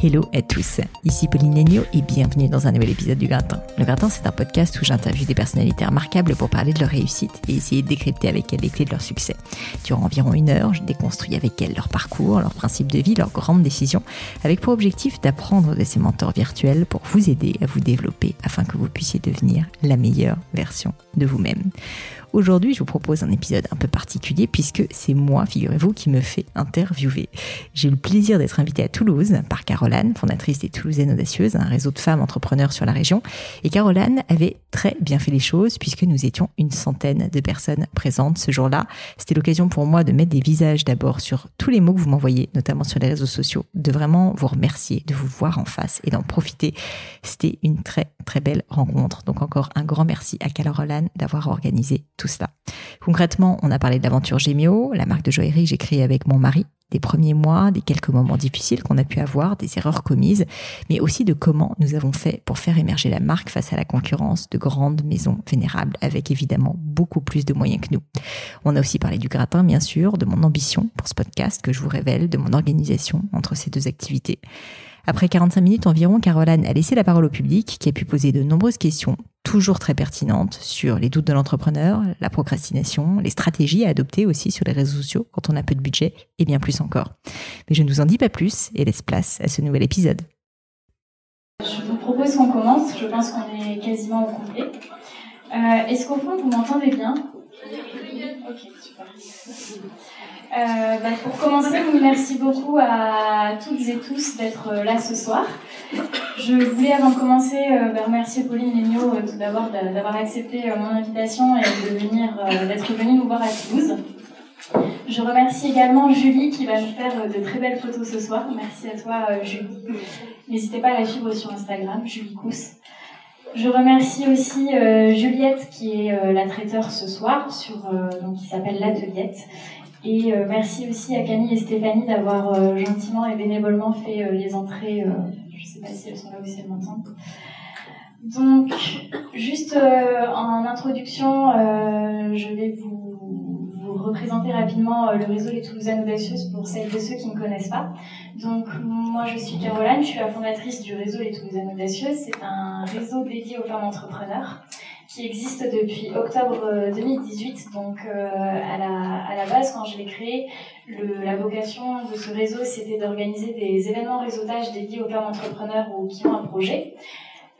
Hello à tous, ici Pauline Legno et bienvenue dans un nouvel épisode du Gratin. Le Gratin, c'est un podcast où j'interviewe des personnalités remarquables pour parler de leur réussite et essayer de décrypter avec elles les clés de leur succès. Durant environ une heure, je déconstruis avec elles leur parcours, leurs principes de vie, leurs grandes décisions, avec pour objectif d'apprendre de ces mentors virtuels pour vous aider à vous développer afin que vous puissiez devenir la meilleure version de vous-même. Aujourd'hui, je vous propose un épisode un peu particulier puisque c'est moi, figurez-vous, qui me fait interviewer. J'ai eu le plaisir d'être invitée à Toulouse par Fondatrice des Toulousaines Audacieuses, un réseau de femmes entrepreneurs sur la région. Et Caroline avait très bien fait les choses puisque nous étions une centaine de personnes présentes ce jour-là. C'était l'occasion pour moi de mettre des visages d'abord sur tous les mots que vous m'envoyez, notamment sur les réseaux sociaux, de vraiment vous remercier, de vous voir en face et d'en profiter. C'était une très très belle rencontre. Donc encore un grand merci à Caroline d'avoir organisé tout cela. Concrètement, on a parlé de l'aventure Gémio, la marque de joaillerie que j'ai créée avec mon mari, des premiers mois, des quelques moments difficiles qu'on a pu avoir, des erreurs commises, mais aussi de comment nous avons fait pour faire émerger la marque face à la concurrence de grandes maisons vénérables, avec évidemment beaucoup plus de moyens que nous. On a aussi parlé du gratin, bien sûr, de mon ambition pour ce podcast que je vous révèle, de mon organisation entre ces deux activités. Après 45 minutes environ, Caroline a laissé la parole au public qui a pu poser de nombreuses questions, toujours très pertinentes, sur les doutes de l'entrepreneur, la procrastination, les stratégies à adopter aussi sur les réseaux sociaux quand on a peu de budget et bien plus encore. Mais je ne vous en dis pas plus et laisse place à ce nouvel épisode. Je vous propose qu'on commence, je pense qu'on est quasiment au complet. Euh, Est-ce qu'au fond vous m'entendez bien? Ok, super. Euh, bah, pour commencer, merci beaucoup à toutes et tous d'être euh, là ce soir. Je voulais avant de commencer euh, bah, remercier Pauline Legno euh, tout d'abord d'avoir accepté mon invitation et de venir, d'être venue nous voir à Toulouse. Je remercie également Julie qui va nous faire de très belles photos ce soir. Merci à toi Julie. N'hésitez pas à la suivre sur Instagram, Julie Cousse. Je remercie aussi Juliette qui est la traiteur ce soir, sur, donc, qui s'appelle l'Ateliette. Et euh, merci aussi à Camille et Stéphanie d'avoir euh, gentiment et bénévolement fait euh, les entrées. euh, je ne sais pas si elles sont là ou si elles m'entendent. Donc, juste euh, en introduction, euh, je vais vous, vous représenter rapidement le réseau Les Toulousaines Audacieuses pour celles et ceux qui ne connaissent pas. Donc, moi, je suis Caroline, je suis la fondatrice du réseau Les Toulousaines Audacieuses. C'est un réseau dédié aux femmes entrepreneurs qui existe depuis octobre euh, 2018. Donc, euh, à, la, à la base, quand je l'ai créé, le, la vocation de ce réseau, c'était d'organiser des événements réseautage dédiés aux femmes entrepreneurs ou qui ont un projet.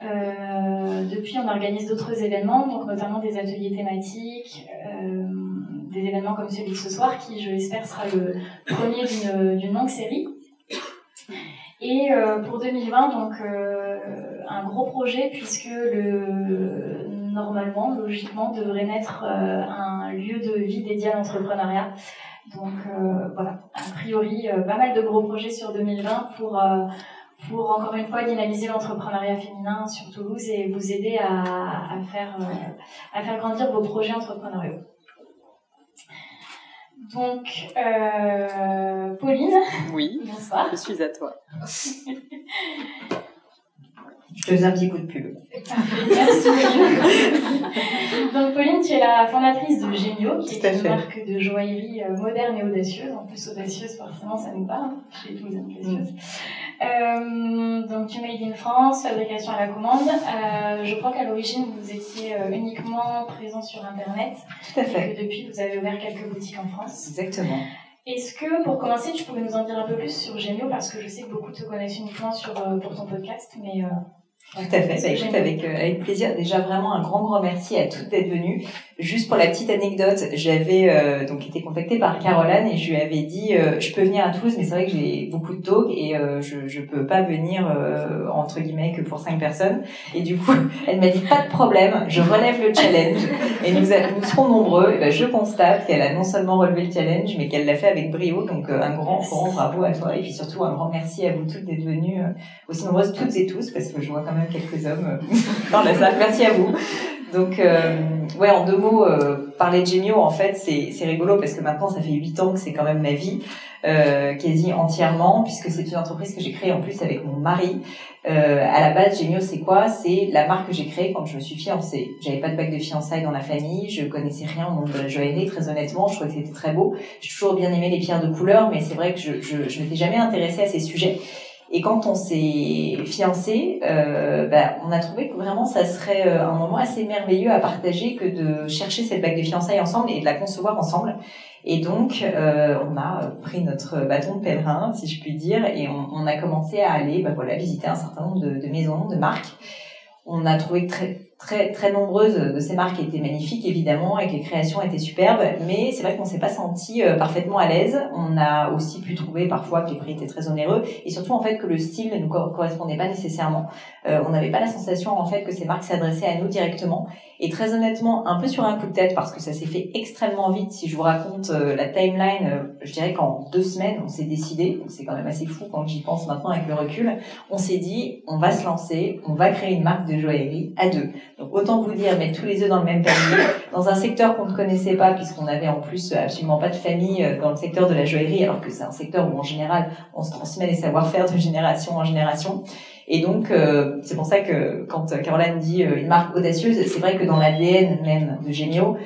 Euh, depuis, on organise d'autres événements, donc notamment des ateliers thématiques, euh, des événements comme celui de ce soir, qui, je l'espère, sera le premier d'une longue série. Et euh, pour 2020, donc euh, un gros projet puisque le normalement, logiquement, devrait naître euh, un lieu de vie dédié à l'entrepreneuriat. Donc euh, voilà, a priori, euh, pas mal de gros projets sur 2020 pour pour encore une fois dynamiser l'entrepreneuriat féminin sur Toulouse et vous aider à, à faire à faire grandir vos projets entrepreneuriaux. Donc, euh, Pauline, Oui, bonsoir. je suis à toi. Je te faisais un petit coup de pub. Merci Pauline. Donc Pauline, tu es la fondatrice de Gémio, qui est une fait. marque de joaillerie euh, moderne et audacieuse. En plus, audacieuse, forcément, ça nous parle, hein, chez tous. Euh, donc tu made in France, fabrication à la commande. Euh, je crois qu'à l'origine, vous étiez uniquement présent sur Internet Tout à et fait. que depuis, vous avez ouvert quelques boutiques en France. Exactement. Est-ce que, pour commencer, tu pourrais nous en dire un peu plus sur Gémio Parce que je sais que beaucoup te connaissent uniquement sur, euh, pour ton podcast, mais... Euh, Tout à fait. Bah, écoute, avec, euh, avec plaisir. Déjà, vraiment un grand, grand merci à toutes d'être venues. Juste pour la petite anecdote, j'avais euh, donc été contactée par Caroline et je lui avais dit euh, je peux venir à Toulouse, mais c'est vrai que j'ai beaucoup de talks et euh, je je peux pas venir euh, entre guillemets que pour cinq personnes. Et du coup, elle m'a dit pas de problème, je relève le challenge et nous a- nous serons nombreux. Et ben, je constate qu'elle a non seulement relevé le challenge, mais qu'elle l'a fait avec brio. Donc euh, un grand, grand bravo à toi et puis surtout un grand merci à vous toutes d'être venues euh, aussi nombreuses toutes et tous parce que je vois quand même quelques hommes dans la salle. Merci à vous. Donc, euh, ouais, en deux mots, euh, parler de Gemio, en fait, c'est c'est rigolo parce que maintenant, ça fait huit ans que c'est quand même ma vie, euh, quasi entièrement, puisque c'est une entreprise que j'ai créée en plus avec mon mari. Euh, à la base, Gemio, c'est quoi? C'est la marque que j'ai créée quand je me suis fiancée. J'avais pas de bague de fiançailles dans la famille, je connaissais rien au monde de la joaillerie, très honnêtement, je trouvais que c'était très beau. J'ai toujours bien aimé les pierres de couleur, mais c'est vrai que je, je, je m'étais jamais intéressée à ces sujets. Et quand on s'est fiancé, euh, bah, on a trouvé que vraiment ça serait euh, un moment assez merveilleux à partager que de chercher cette bague de fiançailles ensemble et de la concevoir ensemble. Et donc, euh, on a pris notre bâton de pèlerin, si je puis dire, et on, a commencé à aller, bah, voilà, visiter un certain nombre de, de maisons, de marques. On a trouvé très très très nombreuses de ces marques étaient magnifiques évidemment et que les créations étaient superbes mais c'est vrai qu'on s'est pas senti euh, parfaitement à l'aise. On a aussi pu trouver parfois que les prix étaient très onéreux et surtout en fait que le style ne nous correspondait pas nécessairement. Euh, on n'avait pas la sensation en fait que ces marques s'adressaient à nous directement. Et très honnêtement un peu sur un coup de tête parce que ça s'est fait extrêmement vite si je vous raconte euh, la timeline je dirais qu'en deux semaines on s'est décidé c'est quand même assez fou quand j'y pense maintenant avec le recul on s'est dit on va se lancer on va créer une marque de joaillerie à deux donc autant vous dire, mettre tous les œufs dans le même panier, dans un secteur qu'on ne connaissait pas, puisqu'on avait en plus absolument pas de famille euh, dans le secteur de la joaillerie, alors que c'est un secteur où en général on se transmet les savoir-faire de génération en génération. Et donc, euh, c'est pour ça que quand Caroline dit euh, une marque audacieuse, c'est vrai que dans l'ADN même de Gemio,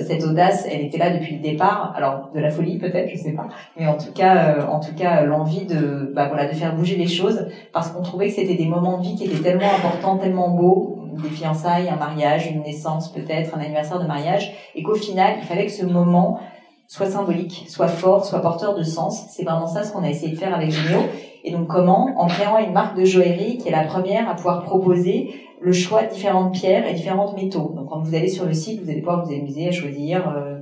cette audace, elle était là depuis le départ. Alors, de la folie peut-être, je sais pas, mais en tout cas, en tout cas, l'envie de, bah voilà, de faire bouger les choses, parce qu'on trouvait que c'était des moments de vie qui étaient tellement importants, tellement beaux, des fiançailles, un mariage, une naissance peut-être, un anniversaire de mariage, et qu'au final, il fallait que ce moment soit symbolique, soit fort, soit porteur de sens. C'est vraiment ça ce qu'on a essayé de faire avec Génio. Et donc comment? En créant une marque de joaillerie qui est la première à pouvoir proposer le choix de différentes pierres et différentes métaux. Donc quand vous allez sur le site, vous allez pouvoir vous amuser à choisir euh,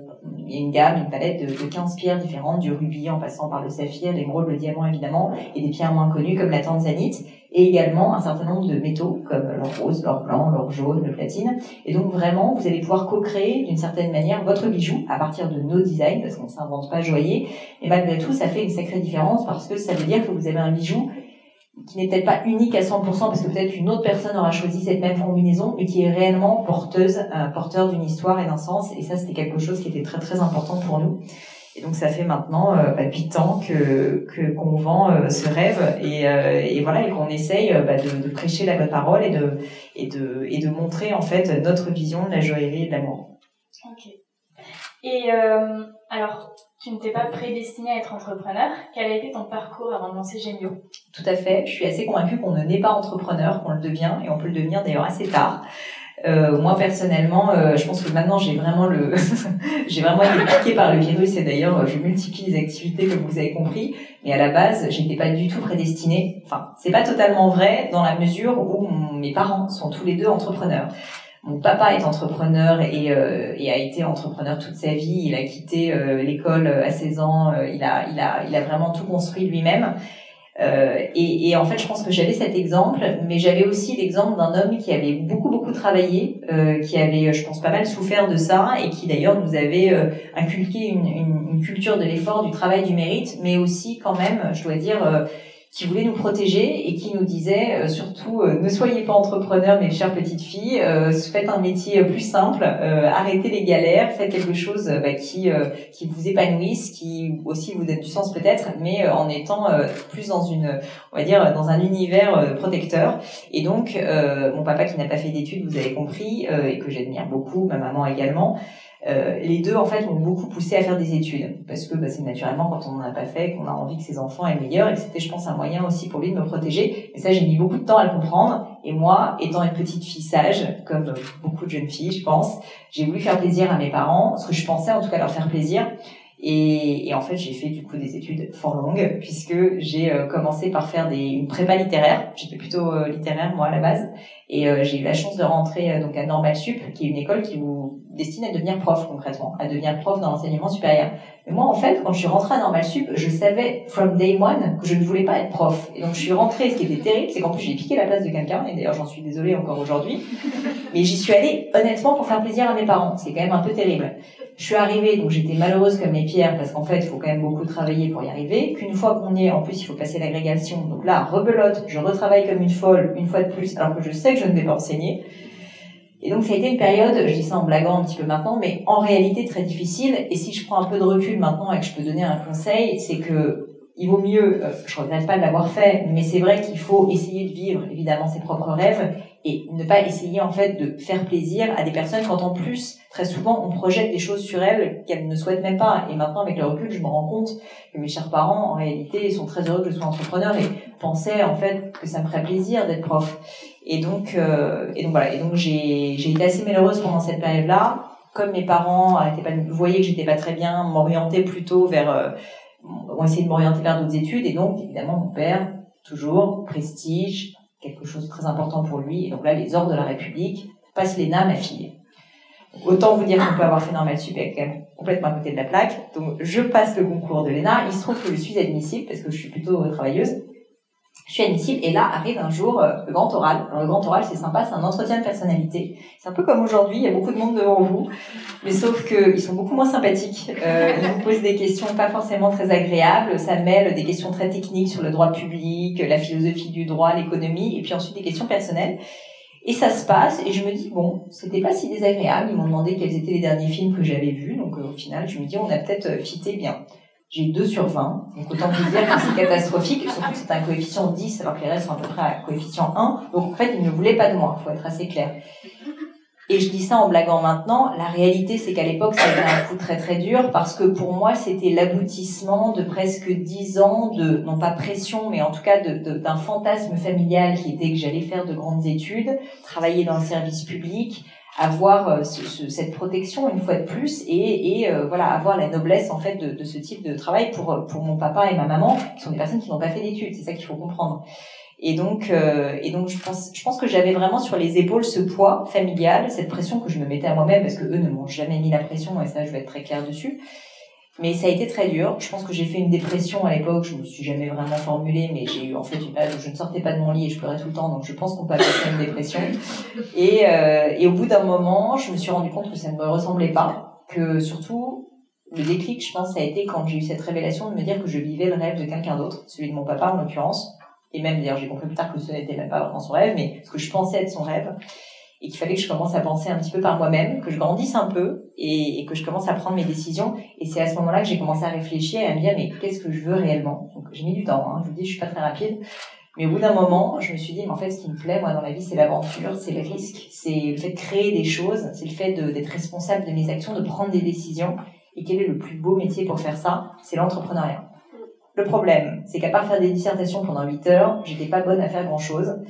il y a une gamme, une palette de, de 15 pierres différentes, du rubis en passant par le saphir, l'émeraude, le diamant évidemment, et des pierres moins connues comme la tanzanite, et également un certain nombre de métaux comme l'or rose, l'or blanc, l'or jaune, le platine. Et donc vraiment, vous allez pouvoir co-créer d'une certaine manière votre bijou à partir de nos designs, parce qu'on ne s'invente pas joaillier. Et malgré tout, ça fait une sacrée différence parce que ça veut dire que vous avez un bijou qui n'est peut-être pas unique à 100% parce que peut-être une autre personne aura choisi cette même combinaison, mais qui est réellement porteuse, euh, porteur d'une histoire et d'un sens. Et ça, c'était quelque chose qui était très très important pour nous. Et donc ça fait maintenant euh, bah, 8 ans que qu'on vend euh, ce rêve et, euh, et voilà et qu'on essaye bah, de, de, prêcher la bonne parole et de et de et de montrer en fait notre vision de la joaillerie et de l'amour. Ok. Et alors tu ne t'es pas prédestiné à être entrepreneur. Quel a été ton parcours avant de lancer Gemio Tout à fait. Je suis assez convaincue qu'on ne naît pas entrepreneur, qu'on le devient, et on peut le devenir d'ailleurs assez tard. Euh, moi personnellement, euh, je pense que maintenant j'ai vraiment le, j'ai vraiment été piquée par le virus et d'ailleurs je multiplie les activités comme vous avez compris. Mais à la base, j'étais pas du tout prédestinée. Enfin, c'est pas totalement vrai dans la mesure où mes parents sont tous les deux entrepreneurs. Mon papa est entrepreneur et, euh, et, a été entrepreneur toute sa vie. Il a quitté euh, l'école à 16 ans. Euh, il a, il a, il a vraiment tout construit lui-même. Euh, et, et, en fait, je pense que j'avais cet exemple, mais j'avais aussi l'exemple d'un homme qui avait beaucoup beaucoup travaillé, euh, qui avait, je pense, pas mal souffert de ça, et qui d'ailleurs nous avait inculqué une, une, une, culture de l'effort, du travail, du mérite, mais aussi quand même, je dois dire qui voulait nous protéger et qui nous disait euh, surtout euh, ne soyez pas entrepreneurs mes chères petites filles, euh, faites un métier plus simple, arrêtez les galères, faites quelque chose bah, qui qui vous épanouisse, qui aussi vous donne du sens peut-être, mais en étant plus dans une on va dire dans un univers protecteur. Et donc mon papa qui n'a pas fait d'études, vous avez compris, et que j'admire beaucoup, ma maman également. Euh, les deux en fait m'ont beaucoup poussé à faire des études parce que bah, c'est naturellement quand on n'en a pas fait qu'on a envie que ses enfants aient meilleur et c'était je pense un moyen aussi pour lui de me protéger. Et ça j'ai mis beaucoup de temps à le comprendre. Et moi, étant une petite fille sage, comme beaucoup de jeunes filles, je pense, j'ai voulu faire plaisir à mes parents, ce que je pensais en tout cas leur faire plaisir. Et, et, en fait, j'ai fait du coup des études fort longues puisque j'ai euh, commencé par faire des, une prépa littéraire. J'étais plutôt euh, littéraire moi à la base, et euh, j'ai eu la chance de rentrer donc à Normal Sup, qui est une école qui vous destine à devenir prof concrètement, à devenir prof dans l'enseignement supérieur. Mais moi, en fait, quand je suis rentrée à Normal Sup, je savais from day one que je ne voulais pas être prof. Et donc je suis rentrée. Ce qui était terrible, c'est qu'en plus j'ai piqué la place de quelqu'un. Et d'ailleurs, j'en suis désolée encore aujourd'hui. Mais j'y suis allée honnêtement pour faire plaisir à mes parents. C'est quand même un peu terrible. Je suis arrivée, donc j'étais malheureuse comme les pierres parce qu'en fait, il faut quand même beaucoup travailler pour y arriver. Qu'une fois qu'on y est, en plus, il faut passer l'agrégation. Donc là, rebelote, je retravaille comme une folle, une fois de plus, alors que je sais que je ne vais pas enseigner. Et donc ça a été une période, je dis ça en blaguant un petit peu maintenant, mais en réalité très difficile. Et si je prends un peu de recul maintenant et que je peux donner un conseil, c'est que il vaut mieux, euh, je regrette pas de l'avoir fait, mais c'est vrai qu'il faut essayer de vivre évidemment ses propres rêves et ne pas essayer en fait de faire plaisir à des personnes quand en plus très souvent on projette des choses sur elles qu'elles ne souhaitent même pas et maintenant avec le recul je me rends compte que mes chers parents en réalité sont très heureux que je sois entrepreneur et pensaient en fait que ça me ferait plaisir d'être prof et donc euh, et donc voilà et donc j'ai été assez malheureuse pendant cette période là comme mes parents arrêtaient pas voyaient que j'étais pas très bien m'orienter plutôt vers euh, ont essayé de m'orienter vers d'autres études et donc évidemment mon père toujours prestige quelque chose de très important pour lui. Et donc là, les ordres de la République, passe l'ENA, ma fille. autant vous dire qu'on peut avoir fait normal sup quand même complètement à côté de la plaque. Donc je passe le concours de l'ENA. Il se trouve que je suis admissible parce que je suis plutôt travailleuse je suis admissible et là arrive un jour euh, le grand oral. Alors, le grand oral c'est sympa, c'est un entretien de personnalité. C'est un peu comme aujourd'hui, il y a beaucoup de monde devant vous, mais sauf qu'ils sont beaucoup moins sympathiques. Euh, ils vous posent des questions pas forcément très agréables. Ça mêle des questions très techniques sur le droit public, la philosophie du droit, l'économie, et puis ensuite des questions personnelles. Et ça se passe, et je me dis, bon, c'était pas si désagréable. Ils m'ont demandé quels étaient les derniers films que j'avais vus, donc euh, au final, je me dis, on a peut-être euh, fité bien. J'ai 2 sur 20. Donc autant vous dire que c'est catastrophique, surtout que c'est un coefficient 10 alors que les restes sont à peu près à coefficient 1. Donc en fait, ils ne voulaient pas de moi, il faut être assez clair. Et je dis ça en blaguant maintenant. La réalité, c'est qu'à l'époque, ça a été un coup très très dur parce que pour moi, c'était l'aboutissement de presque 10 ans de, non pas pression, mais en tout cas d'un fantasme familial qui était que j'allais faire de grandes études, travailler dans le service public, avoir euh, ce, cette protection une fois de plus et, et euh, voilà avoir la noblesse en fait de, de, ce type de travail pour pour mon papa et ma maman qui sont des personnes qui n'ont pas fait d'études c'est ça qu'il faut comprendre. Et donc euh, et donc je pense je pense que j'avais vraiment sur les épaules ce poids familial cette pression que je me mettais à moi-même parce que eux ne m'ont jamais mis la pression et ça je vais être très claire dessus mais ça a été très dur. Je pense que j'ai fait une dépression à l'époque. Je me suis jamais vraiment formulée, mais j'ai eu en fait une période où je ne sortais pas de mon lit et je pleurais tout le temps. Donc je pense qu'on peut appeler ça une dépression. Et, euh, et au bout d'un moment, je me suis rendu compte que ça ne me ressemblait pas. Que surtout, le déclic, je pense, ça a été quand j'ai eu cette révélation de me dire que je vivais le rêve de quelqu'un d'autre, celui de mon papa en l'occurrence. Et même d'ailleurs, j'ai compris plus tard que ce n'était même pas vraiment son rêve, mais ce que je pensais être son rêve et qu'il fallait que je commence à penser un petit peu par moi-même, que je grandisse un peu et, que je commence à prendre mes décisions. Et c'est à ce moment-là que j'ai commencé à réfléchir et à me dire mais qu'est-ce que je veux réellement? Donc j'ai mis du temps, hein, je vous dis je suis pas très rapide. Mais au bout d'un moment, je me suis dit, mais en fait, ce qui me plaît, moi, dans la vie, c'est l'aventure, c'est le risque, c'est le fait de créer des choses, c'est le fait d'être responsable de mes actions, de prendre des décisions. Et quel est le plus beau métier pour faire ça? C'est l'entrepreneuriat. Le problème, c'est qu'à part faire des dissertations pendant 8 heures, j'étais pas bonne à faire grand chose.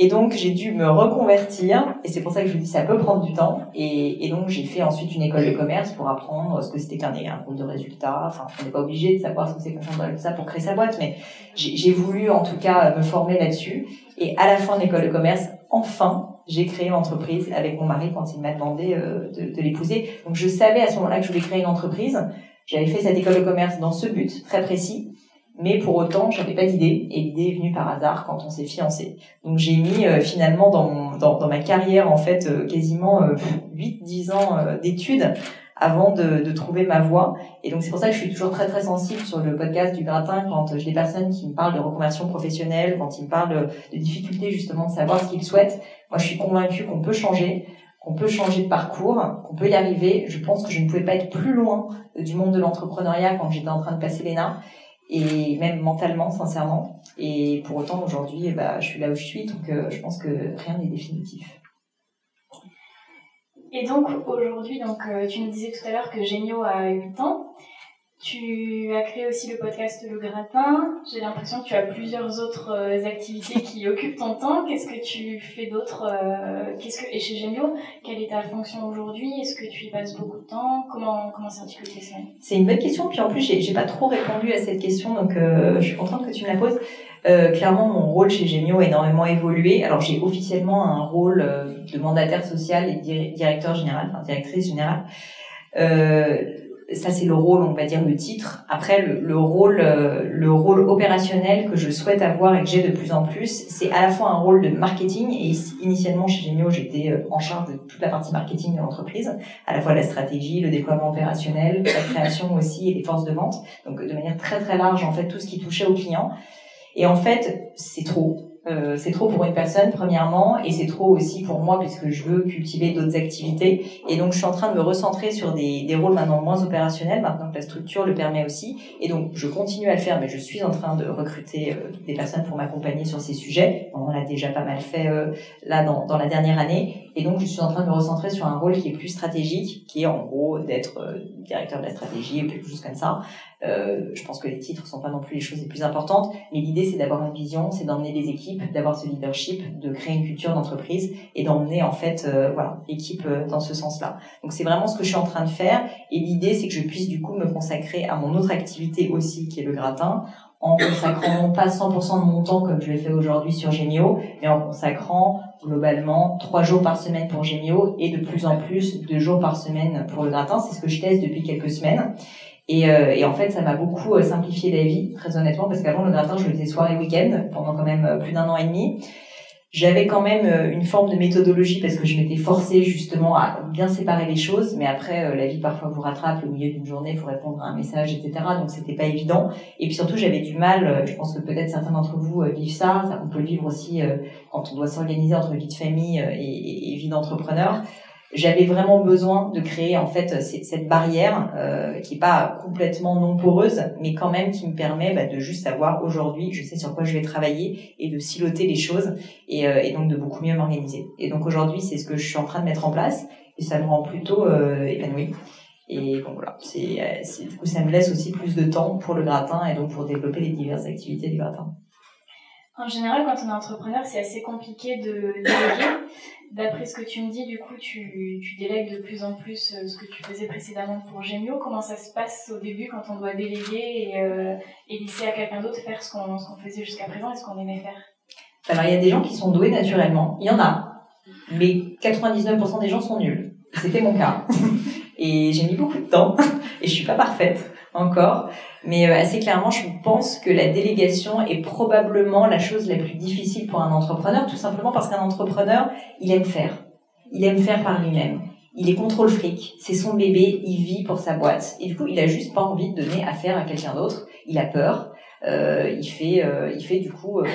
Et donc, j'ai dû me reconvertir. Et c'est pour ça que je vous dis, ça peut prendre du temps. Et, donc, j'ai fait ensuite une école de commerce pour apprendre ce que c'était qu'un un compte de résultats. Enfin, on n'est pas obligé de savoir ce que c'est qu'un compte de résultats pour créer sa boîte. Mais j'ai voulu, en tout cas, me former là-dessus. Et à la fin de l'école de commerce, enfin, j'ai créé l'entreprise avec mon mari quand il m'a demandé euh, de, de l'épouser. Donc, je savais à ce moment-là que je voulais créer une entreprise. J'avais fait cette école de commerce dans ce but très précis. Mais pour autant, j'avais pas d'idée et l'idée est venue par hasard quand on s'est fiancé. Donc j'ai mis euh, finalement dans, mon, dans, ma carrière en fait euh, quasiment euh, 8-10 ans euh, d'études avant de, de, trouver ma voie. Et donc c'est pour ça que je suis toujours très très sensible sur le podcast du gratin quand j'ai des personnes qui me parlent de reconversion professionnelle, quand ils me parlent de, de difficultés justement de savoir ce qu'ils souhaitent. Moi je suis convaincue qu'on peut changer, qu'on peut changer de parcours, qu'on peut y arriver. Je pense que je ne pouvais pas être plus loin du monde de l'entrepreneuriat quand j'étais en train de passer l'ENA et même mentalement, sincèrement. Et pour autant, aujourd'hui, bah, je suis là où je suis, donc euh, je pense que rien n'est définitif. Et donc aujourd'hui, donc euh, tu nous disais tout à l'heure que Génio a 8 ans. Tu as créé aussi le podcast Le Gratin. J'ai l'impression que tu as plusieurs autres euh, activités qui occupent ton temps. Qu'est-ce que tu fais d'autre euh, Qu'est-ce que et chez Génio, quelle est ta fonction aujourd'hui? Est-ce que tu y passes beaucoup de temps? Comment comment s'articule tes semaines? C'est une bonne question. Puis en plus, j'ai, j'ai pas trop répondu à cette question, donc euh, je suis contente que tu me la poses. Euh, clairement, mon rôle chez Gémio a énormément évolué. Alors, j'ai officiellement un rôle de mandataire social et directeur général, enfin directrice générale. Euh, ça c'est le rôle, on va dire le titre. Après le, le, rôle, euh, le rôle opérationnel que je souhaite avoir et que j'ai de plus en plus, c'est à la fois un rôle de marketing et initialement chez Genio, j'étais euh, en charge de toute la partie marketing de l'entreprise, à la fois la stratégie, le déploiement opérationnel, la création aussi et les forces de vente. Donc de manière très très large en fait tout ce qui touchait aux clients. Et en fait, c'est trop. Euh, c'est trop pour une personne, premièrement, et c'est trop aussi pour moi, puisque je veux cultiver d'autres activités. Et donc, je suis en train de me recentrer sur des, des rôles maintenant moins opérationnels, maintenant que la structure le permet aussi. Et donc, je continue à le faire, mais je suis en train de recruter euh, des personnes pour m'accompagner sur ces sujets. On l'a déjà pas mal fait euh, là dans, dans, la dernière année. Et donc, je suis en train de me recentrer sur un rôle qui est plus stratégique, qui est en gros d'être euh, directeur de la stratégie, ou quelque chose comme ça. Euh, je pense que les titres sont pas non plus les choses les plus importantes, mais l'idée c'est d'avoir une vision, c'est d'emmener les équipes, d'avoir ce leadership, de créer une culture d'entreprise et d'emmener en fait euh, voilà l'équipe euh, dans ce sens-là. Donc c'est vraiment ce que je suis en train de faire et l'idée c'est que je puisse du coup me consacrer à mon autre activité aussi qui est le gratin en consacrant pas 100% de mon temps comme je l'ai fait aujourd'hui sur Gemio, mais en consacrant globalement trois jours par semaine pour Gemio et de plus en plus deux jours par semaine pour le gratin. C'est ce que je teste depuis quelques semaines. Et, euh, et, en fait, ça m'a beaucoup euh, simplifié la vie, très honnêtement, parce qu'avant le gratin, je le faisais soir et week-end pendant quand même euh, plus d'un an et demi. J'avais quand même une forme de méthodologie parce que je m'étais forcée justement à bien séparer les choses, mais après la vie parfois vous rattrape au milieu d'une journée, il faut répondre à un message, etc. Donc c'était pas évident. Et puis surtout j'avais du mal. Je pense que peut-être certains d'entre vous vivent ça. ça. On peut le vivre aussi quand on doit s'organiser entre vie de famille et vie d'entrepreneur j'avais vraiment besoin de créer en fait cette barrière euh, qui est pas complètement non poreuse, mais quand même qui me permet bah, de juste savoir aujourd'hui, je sais sur quoi je vais travailler et de siloter les choses et, euh, et donc de beaucoup mieux m'organiser. Et donc aujourd'hui, c'est ce que je suis en train de mettre en place et ça me rend plutôt euh, épanouie. Et bon voilà, c'est du coup ça me laisse aussi plus de temps pour le gratin et donc pour développer les diverses activités du gratin. En général, quand on est entrepreneur, c'est assez compliqué de déléguer. D'après ce que tu me dis, du coup, tu, tu délègues de plus en plus euh, ce que tu faisais précédemment pour Gemio. Comment ça se passe au début quand on doit déléguer et, euh, et laisser à quelqu'un d'autre faire ce qu'on faisait jusqu'à présent et ce qu'on aimait faire? Alors, il y a des gens qui sont doués naturellement. Il y en a. Mais 99% des gens sont nuls. C'était mon cas. et j'ai mis beaucoup de temps. Et je suis pas parfaite encore. Mais euh, assez clairement, je pense que la délégation est probablement la chose la plus difficile pour un entrepreneur, tout simplement parce qu'un entrepreneur, il aime faire. Il aime faire par lui-même. Il est contrôle fric, c'est son bébé, il vit pour sa boîte. Et du coup, il a juste pas envie de donner à faire à quelqu'un d'autre. Il a peur. Euh, il fait, euh, il fait du coup euh,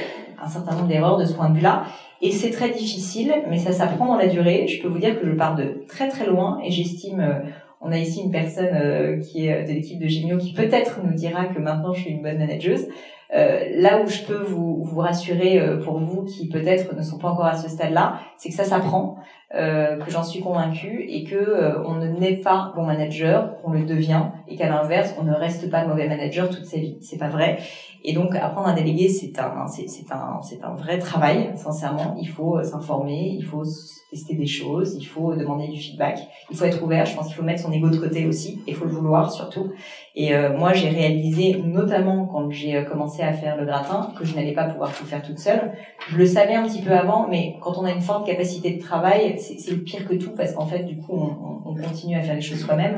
un certain nombre d'erreurs de ce point de vue-là. Et c'est très difficile, mais ça s'apprend dans la durée. Je peux vous dire que je pars de très très loin et j'estime on a ici une personne euh, qui est de l'équipe de Gémio qui peut-être nous dira que maintenant je suis une bonne manageuse. Euh, là où je peux vous, vous rassurer euh, pour vous qui peut-être ne sont pas encore à ce stade-là, c'est que ça s'apprend, euh, que j'en suis convaincue et que euh, on ne naît pas bon manager, qu'on le devient et qu'à l'inverse, on ne reste pas mauvais manager toute sa vie. C'est pas vrai. Et donc apprendre à déléguer, c'est un, c'est, c'est un, c'est un vrai travail. Sincèrement, il faut s'informer, il faut tester des choses, il faut demander du feedback, il faut être ouvert. Je pense qu'il faut mettre son ego de côté aussi, il faut le vouloir surtout. Et euh, moi, j'ai réalisé, notamment quand j'ai euh, commencé à faire le gratin, que je n'allais pas pouvoir tout faire toute seule. Je le savais un petit peu avant, mais quand on a une forte capacité de travail, c'est pire que tout parce qu'en fait, du coup, on, on, continue à faire les choses soi-même.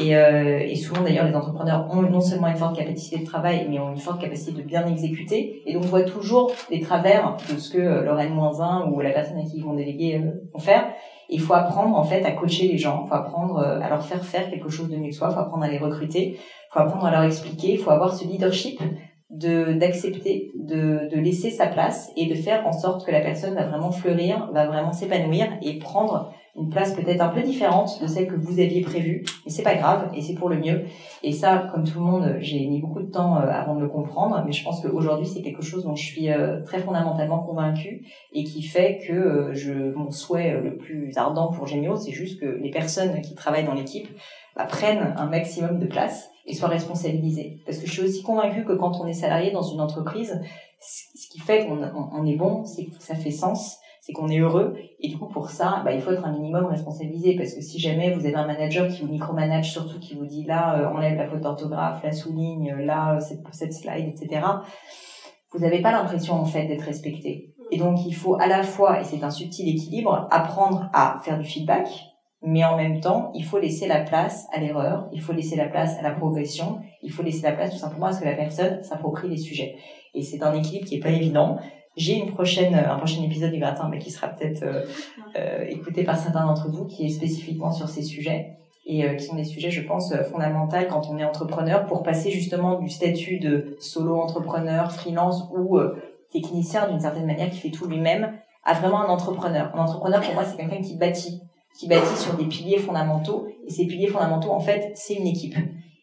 Et, euh, et, souvent, d'ailleurs, les entrepreneurs ont non seulement une forte capacité de travail, mais ont une forte capacité de bien exécuter. Et donc, on voit toujours les travers de ce que euh, leur N-1 ou la personne à qui ils vont déléguer vont faire. Il faut apprendre en fait à coacher les gens, il faut apprendre euh, à leur faire faire quelque chose de mieux que soi, il faut apprendre à les recruter, il faut apprendre à leur expliquer, il faut avoir ce leadership de d'accepter de, de laisser sa place et de faire en sorte que la personne va vraiment fleurir, va vraiment s'épanouir et prendre une place peut-être un peu différente de celle que vous aviez prévue, mais c'est pas grave et c'est pour le mieux. Et ça, comme tout le monde, j'ai mis beaucoup de temps euh, avant de le comprendre, mais je pense qu'aujourd'hui c'est quelque chose dont je suis euh, très fondamentalement convaincue et qui fait que euh, je mon souhait le plus ardent pour Gemio, c'est juste que les personnes qui travaillent dans l'équipe bah, prennent un maximum de place et soient responsabilisées. Parce que je suis aussi convaincue que quand on est salarié dans une entreprise, ce qui fait qu'on on est bon, c'est que ça fait sens c'est qu'on est heureux. Et du coup, pour ça, bah, il faut être un minimum responsabilisé. Parce que si jamais vous avez un manager qui vous micromanage, surtout qui vous dit là, euh, enlève la faute d'orthographe, la souligne, là, cette, cette slide, etc., vous n'avez pas l'impression, en fait, d'être respecté. Et donc, il faut à la fois, et c'est un subtil équilibre, apprendre à faire du feedback, mais en même temps, il faut laisser la place à l'erreur, il faut laisser la place à la progression, il faut laisser la place tout simplement à ce que la personne s'approprie les sujets. Et c'est un équilibre qui est pas évident. J'ai une prochaine, un prochain épisode du gratin, mais qui sera peut-être euh, euh, écouté par certains d'entre vous, qui est spécifiquement sur ces sujets et euh, qui sont des sujets, je pense, euh, fondamentaux quand on est entrepreneur pour passer justement du statut de solo entrepreneur, freelance ou technicien d'une certaine manière qui fait tout lui-même à vraiment un entrepreneur. Un entrepreneur, pour moi, c'est quelqu'un qui bâtit, qui bâtit sur des piliers fondamentaux. Et ces piliers fondamentaux, en fait, c'est une équipe.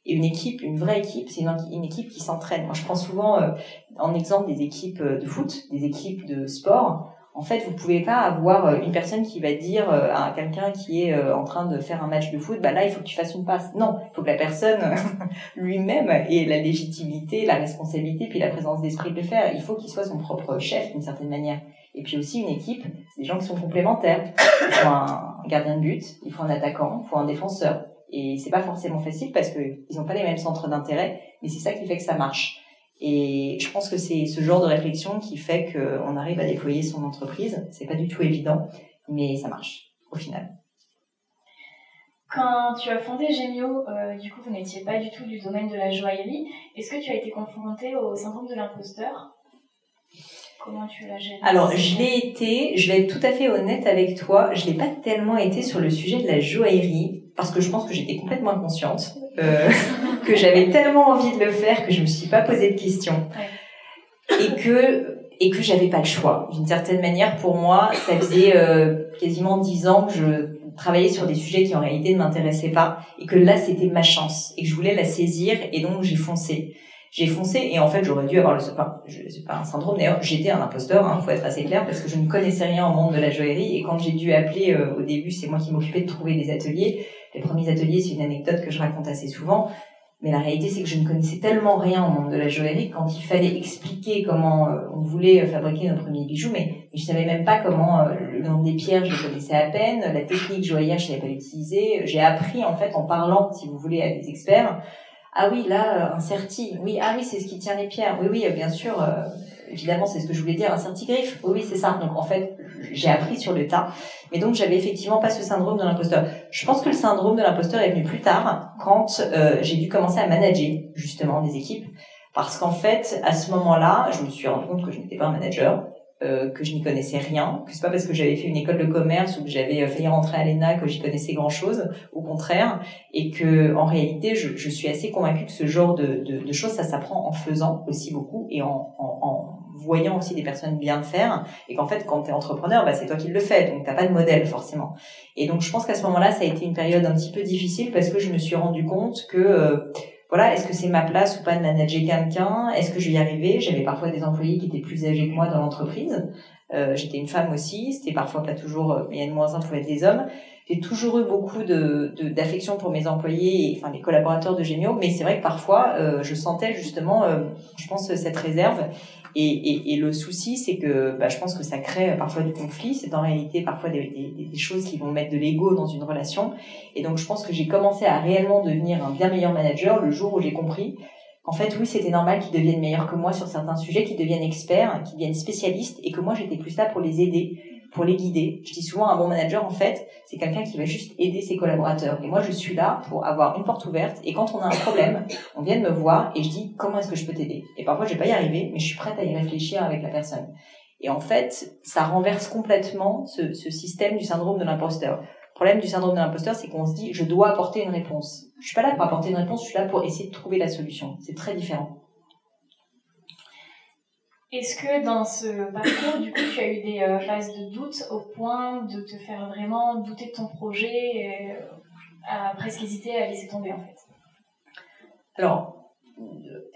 Et une équipe, une vraie équipe, c'est une, équipe qui s'entraîne. Moi, je prends souvent euh, en exemple des équipes de foot, des équipes de sport. En fait, vous pouvez pas avoir euh, une personne qui va dire euh, à quelqu'un qui est en train de faire un match de foot, bah là, il faut que tu fasses une passe. Non, il faut que la personne lui-même ait la légitimité, la responsabilité, puis la présence d'esprit de le faire. Il faut qu'il soit son propre chef d'une certaine manière. Et puis aussi une équipe, c'est des gens qui sont complémentaires. Gardien de but, il faut un attaquant, il faut un défenseur. Et c'est pas forcément facile parce que ils n'ont pas les mêmes centres d'intérêt, mais c'est ça qui fait que ça marche. Et je pense que c'est ce genre de réflexion qui fait qu'on arrive à déployer son entreprise. C'est pas du tout évident, mais ça marche au final. Quand tu as fondé Gemio, euh, du coup, vous n'étiez pas du tout du domaine de la joaillerie. Est-ce que tu as été confronté au syndrome de l'imposteur? Comment tu l'as géré Alors, je l'ai été, je vais être tout à fait honnête avec toi, je l'ai pas tellement été sur le sujet de la joaillerie, parce que je pense que j'étais complètement inconsciente, euh, que j'avais tellement envie de le faire que je me suis pas posé de questions. Et que et que j'avais pas le choix. D'une certaine manière, pour moi, ça faisait euh, quasiment dix ans que je travaillais sur des sujets qui en réalité ne m'intéressaient pas, et que là, c'était ma chance, et que je voulais la saisir, et donc j'ai foncé j'ai foncé et en fait j'aurais dû avoir le enfin, c'est pas un syndrome d'ailleurs j'étais un imposteur hein, faut être assez clair parce que je ne connaissais rien au monde de la joaillerie. Et quand j'ai dû appeler euh, au début c'est moi qui m'occupais de trouver des ateliers. Les premiers ateliers c'est une anecdote que je raconte assez souvent. Mais la réalité c'est que je ne connaissais tellement rien au monde de la joaillerie quand il fallait expliquer comment euh, on voulait fabriquer nos premiers bijoux mais, je savais même pas comment euh, le nom des pierres je connaissais à peine la technique joaillère je savais pas l'utiliser. J'ai appris en fait en parlant si vous voulez à des experts ah oui, là, euh, un certi. Oui, ah oui, c'est ce qui tient les pierres. Oui, oui, bien sûr. Euh, évidemment, c'est ce que je voulais dire, un certi-griffe. Oui, oui, c'est ça. Donc, en fait, j'ai appris sur le tas. Mais donc, j'avais effectivement pas ce syndrome de l'imposteur. Je pense que le syndrome de l'imposteur est venu plus tard, quand euh, j'ai dû commencer à manager, justement, des équipes. Parce qu'en fait, à ce moment-là, je me suis rendu compte que je n'étais pas un manager. Euh, que je n'y connaissais rien, que c'est pas parce que j'avais fait une école de commerce ou que j'avais euh, failli rentrer à l'ENA que j'y connaissais grand chose, au contraire, et que en réalité, je, je suis assez convaincue que ce genre de, de, de choses, ça s'apprend en faisant aussi beaucoup et en, en, en, voyant aussi des personnes bien faire, et qu'en fait, quand tu es entrepreneur, bah, c'est toi qui le fais, donc t'as pas de modèle forcément. Et donc, je pense qu'à ce moment-là, ça a été une période un petit peu difficile parce que je me suis rendu compte que euh, voilà, est-ce que c'est ma place ou pas de manager quelqu'un? Est-ce que je vais y arriver? J'avais parfois des employés qui étaient plus âgés que moi dans l'entreprise. Euh, J'étais une femme aussi, c'était parfois pas toujours, mais il y a de moins pouvait être des hommes. J'ai toujours eu beaucoup de d'affection pour mes employés, et, enfin les collaborateurs de Gémio, mais c'est vrai que parfois euh, je sentais justement, euh, je pense, cette réserve. Et, et, et le souci, c'est que bah, je pense que ça crée parfois du conflit. C'est en réalité parfois des, des, des, choses qui vont mettre de l'ego dans une relation. Et donc je pense que j'ai commencé à réellement devenir un bien meilleur manager le jour où j'ai compris qu'en fait, oui, c'était normal qu'ils deviennent meilleurs que moi sur certains sujets, qu'ils deviennent experts, qu'ils deviennent spécialistes, et que moi j'étais plus là pour les aider pour les guider. Je dis souvent un bon manager, en fait, c'est quelqu'un qui va juste aider ses collaborateurs. Et moi, je suis là pour avoir une porte ouverte. Et quand on a un problème, on vient de me voir et je dis comment est-ce que je peux t'aider? Et parfois, je vais pas y arriver, mais je suis prête à y réfléchir avec la personne. Et en fait, ça renverse complètement ce, ce système du syndrome de l'imposteur. Le problème du syndrome de l'imposteur, c'est qu'on se dit je dois apporter une réponse. Je suis pas là pour apporter une réponse, je suis là pour essayer de trouver la solution. C'est très différent. Est-ce que dans ce parcours, du coup, tu as eu des euh, phases de doute au point de te faire vraiment douter de ton projet et euh, à presque hésiter à laisser tomber en fait? Alors,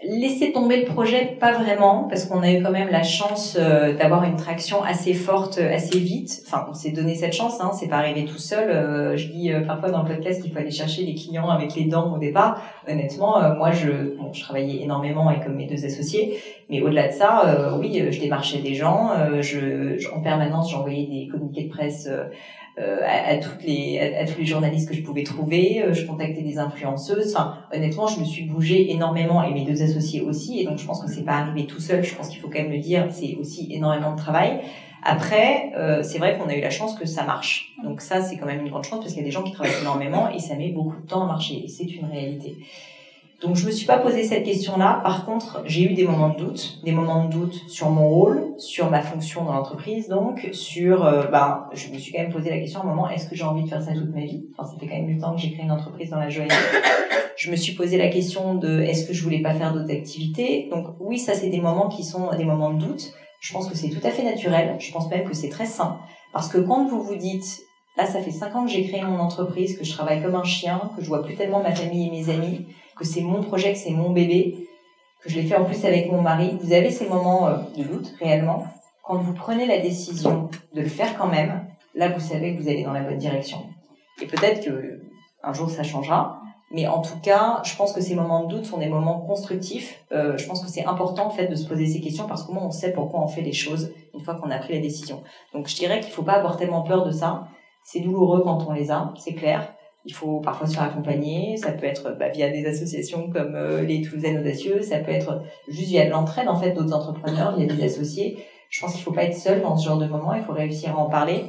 laisser tomber le projet, pas vraiment, parce qu'on a eu quand même la chance euh, d'avoir une traction assez forte, assez vite. Enfin, on s'est donné cette chance, hein, c'est pas arrivé tout seul. Euh, je dis euh, parfois dans le podcast qu'il faut aller chercher les clients avec les dents au départ. Honnêtement, moi, je, bon, je travaillais énormément avec mes deux associés, mais au-delà de ça, oui, je démarchais des gens. je, en permanence, j'envoyais des communiqués de presse euh, à, toutes les, à, tous les journalistes que je pouvais trouver. Euh, je contactais des influenceuses. Enfin, honnêtement, je me suis bougée énormément et mes deux associés aussi. Et donc, je pense que c'est pas arrivé tout seul. Je pense qu'il faut quand même le dire. C'est aussi énormément de travail. Après, euh, c'est vrai qu'on a eu la chance que ça marche. Donc ça, c'est quand même une grande chance parce qu'il y a des gens qui travaillent énormément et ça met beaucoup de temps à marcher. C'est une réalité. Donc je me suis pas posé cette question-là. Par contre, j'ai eu des moments de doute, des moments de doute sur mon rôle, sur ma fonction dans l'entreprise, donc sur, euh, ben, je me suis quand même posé la question à un moment est-ce que j'ai envie de faire ça toute ma vie? Enfin, ça fait quand même du temps que j'ai créé une entreprise dans la joaillerie. je me suis posé la question de est-ce que je voulais pas faire d'autres activités? Donc oui, ça c'est des moments qui sont des moments de doute. Je pense que c'est tout à fait naturel. Je pense même que c'est très sain. Parce que quand vous vous dites, là, ça fait cinq ans que j'ai créé mon entreprise, que je travaille comme un chien, que je vois plus tellement ma famille et mes amis, que c'est mon projet, que c'est mon bébé, que je l'ai fait en plus avec mon mari, vous avez ces moments euh, de doute réellement. Quand vous prenez la décision de le faire quand même, là, vous savez que vous allez dans la bonne direction. Et peut-être que un jour ça changera, mais en tout cas, je pense que ces moments de doute sont des moments constructifs. Euh, je pense que c'est important en fait de se poser ces questions parce qu'au moins on sait pourquoi on fait les choses une fois qu'on a pris la décision. Donc je dirais qu'il faut pas avoir tellement peur de ça. C'est douloureux quand on les a, c'est clair. Il faut parfois se faire accompagner. Ça peut être bah, via des associations comme euh, les Toulousaines audacieux. Ça peut être juste via de l'entraide en fait d'autres entrepreneurs, via des associés. Je pense qu'il faut pas être seul dans ce genre de moment. Il faut réussir à en parler.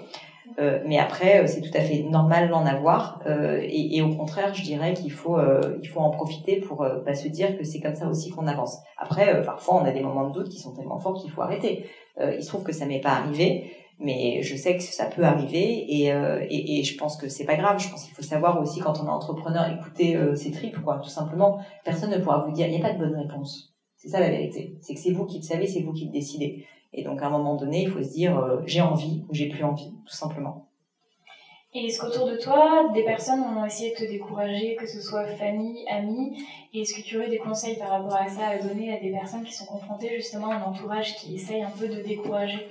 Euh, mais après, euh, c'est tout à fait normal d'en avoir. Euh, et, et, au contraire, je dirais qu'il faut, euh, il faut en profiter pour bah, se dire que c'est comme ça aussi qu'on avance. Après, parfois, on a des moments de doute qui sont tellement forts qu'il faut arrêter. il se trouve que ça m'est pas arrivé, mais je sais que ça peut arriver. Et, et, et je pense que c'est pas grave. Je pense qu'il faut savoir aussi quand on est entrepreneur, écouter ses tripes, quoi. Tout simplement, personne ne pourra vous dire, il n'y a pas de bonne réponse. C'est ça la vérité. C'est que c'est vous qui le savez, c'est vous qui le décidez. Et donc, à un moment donné, il faut se dire, euh, j'ai envie ou j'ai plus envie, tout simplement. Et est-ce qu'autour de toi, des personnes ont essayé de te décourager, que ce soit famille, amis? Et est-ce que tu aurais des conseils par rapport à ça à donner à des personnes qui sont confrontées justement à un entourage qui essaye un peu de décourager?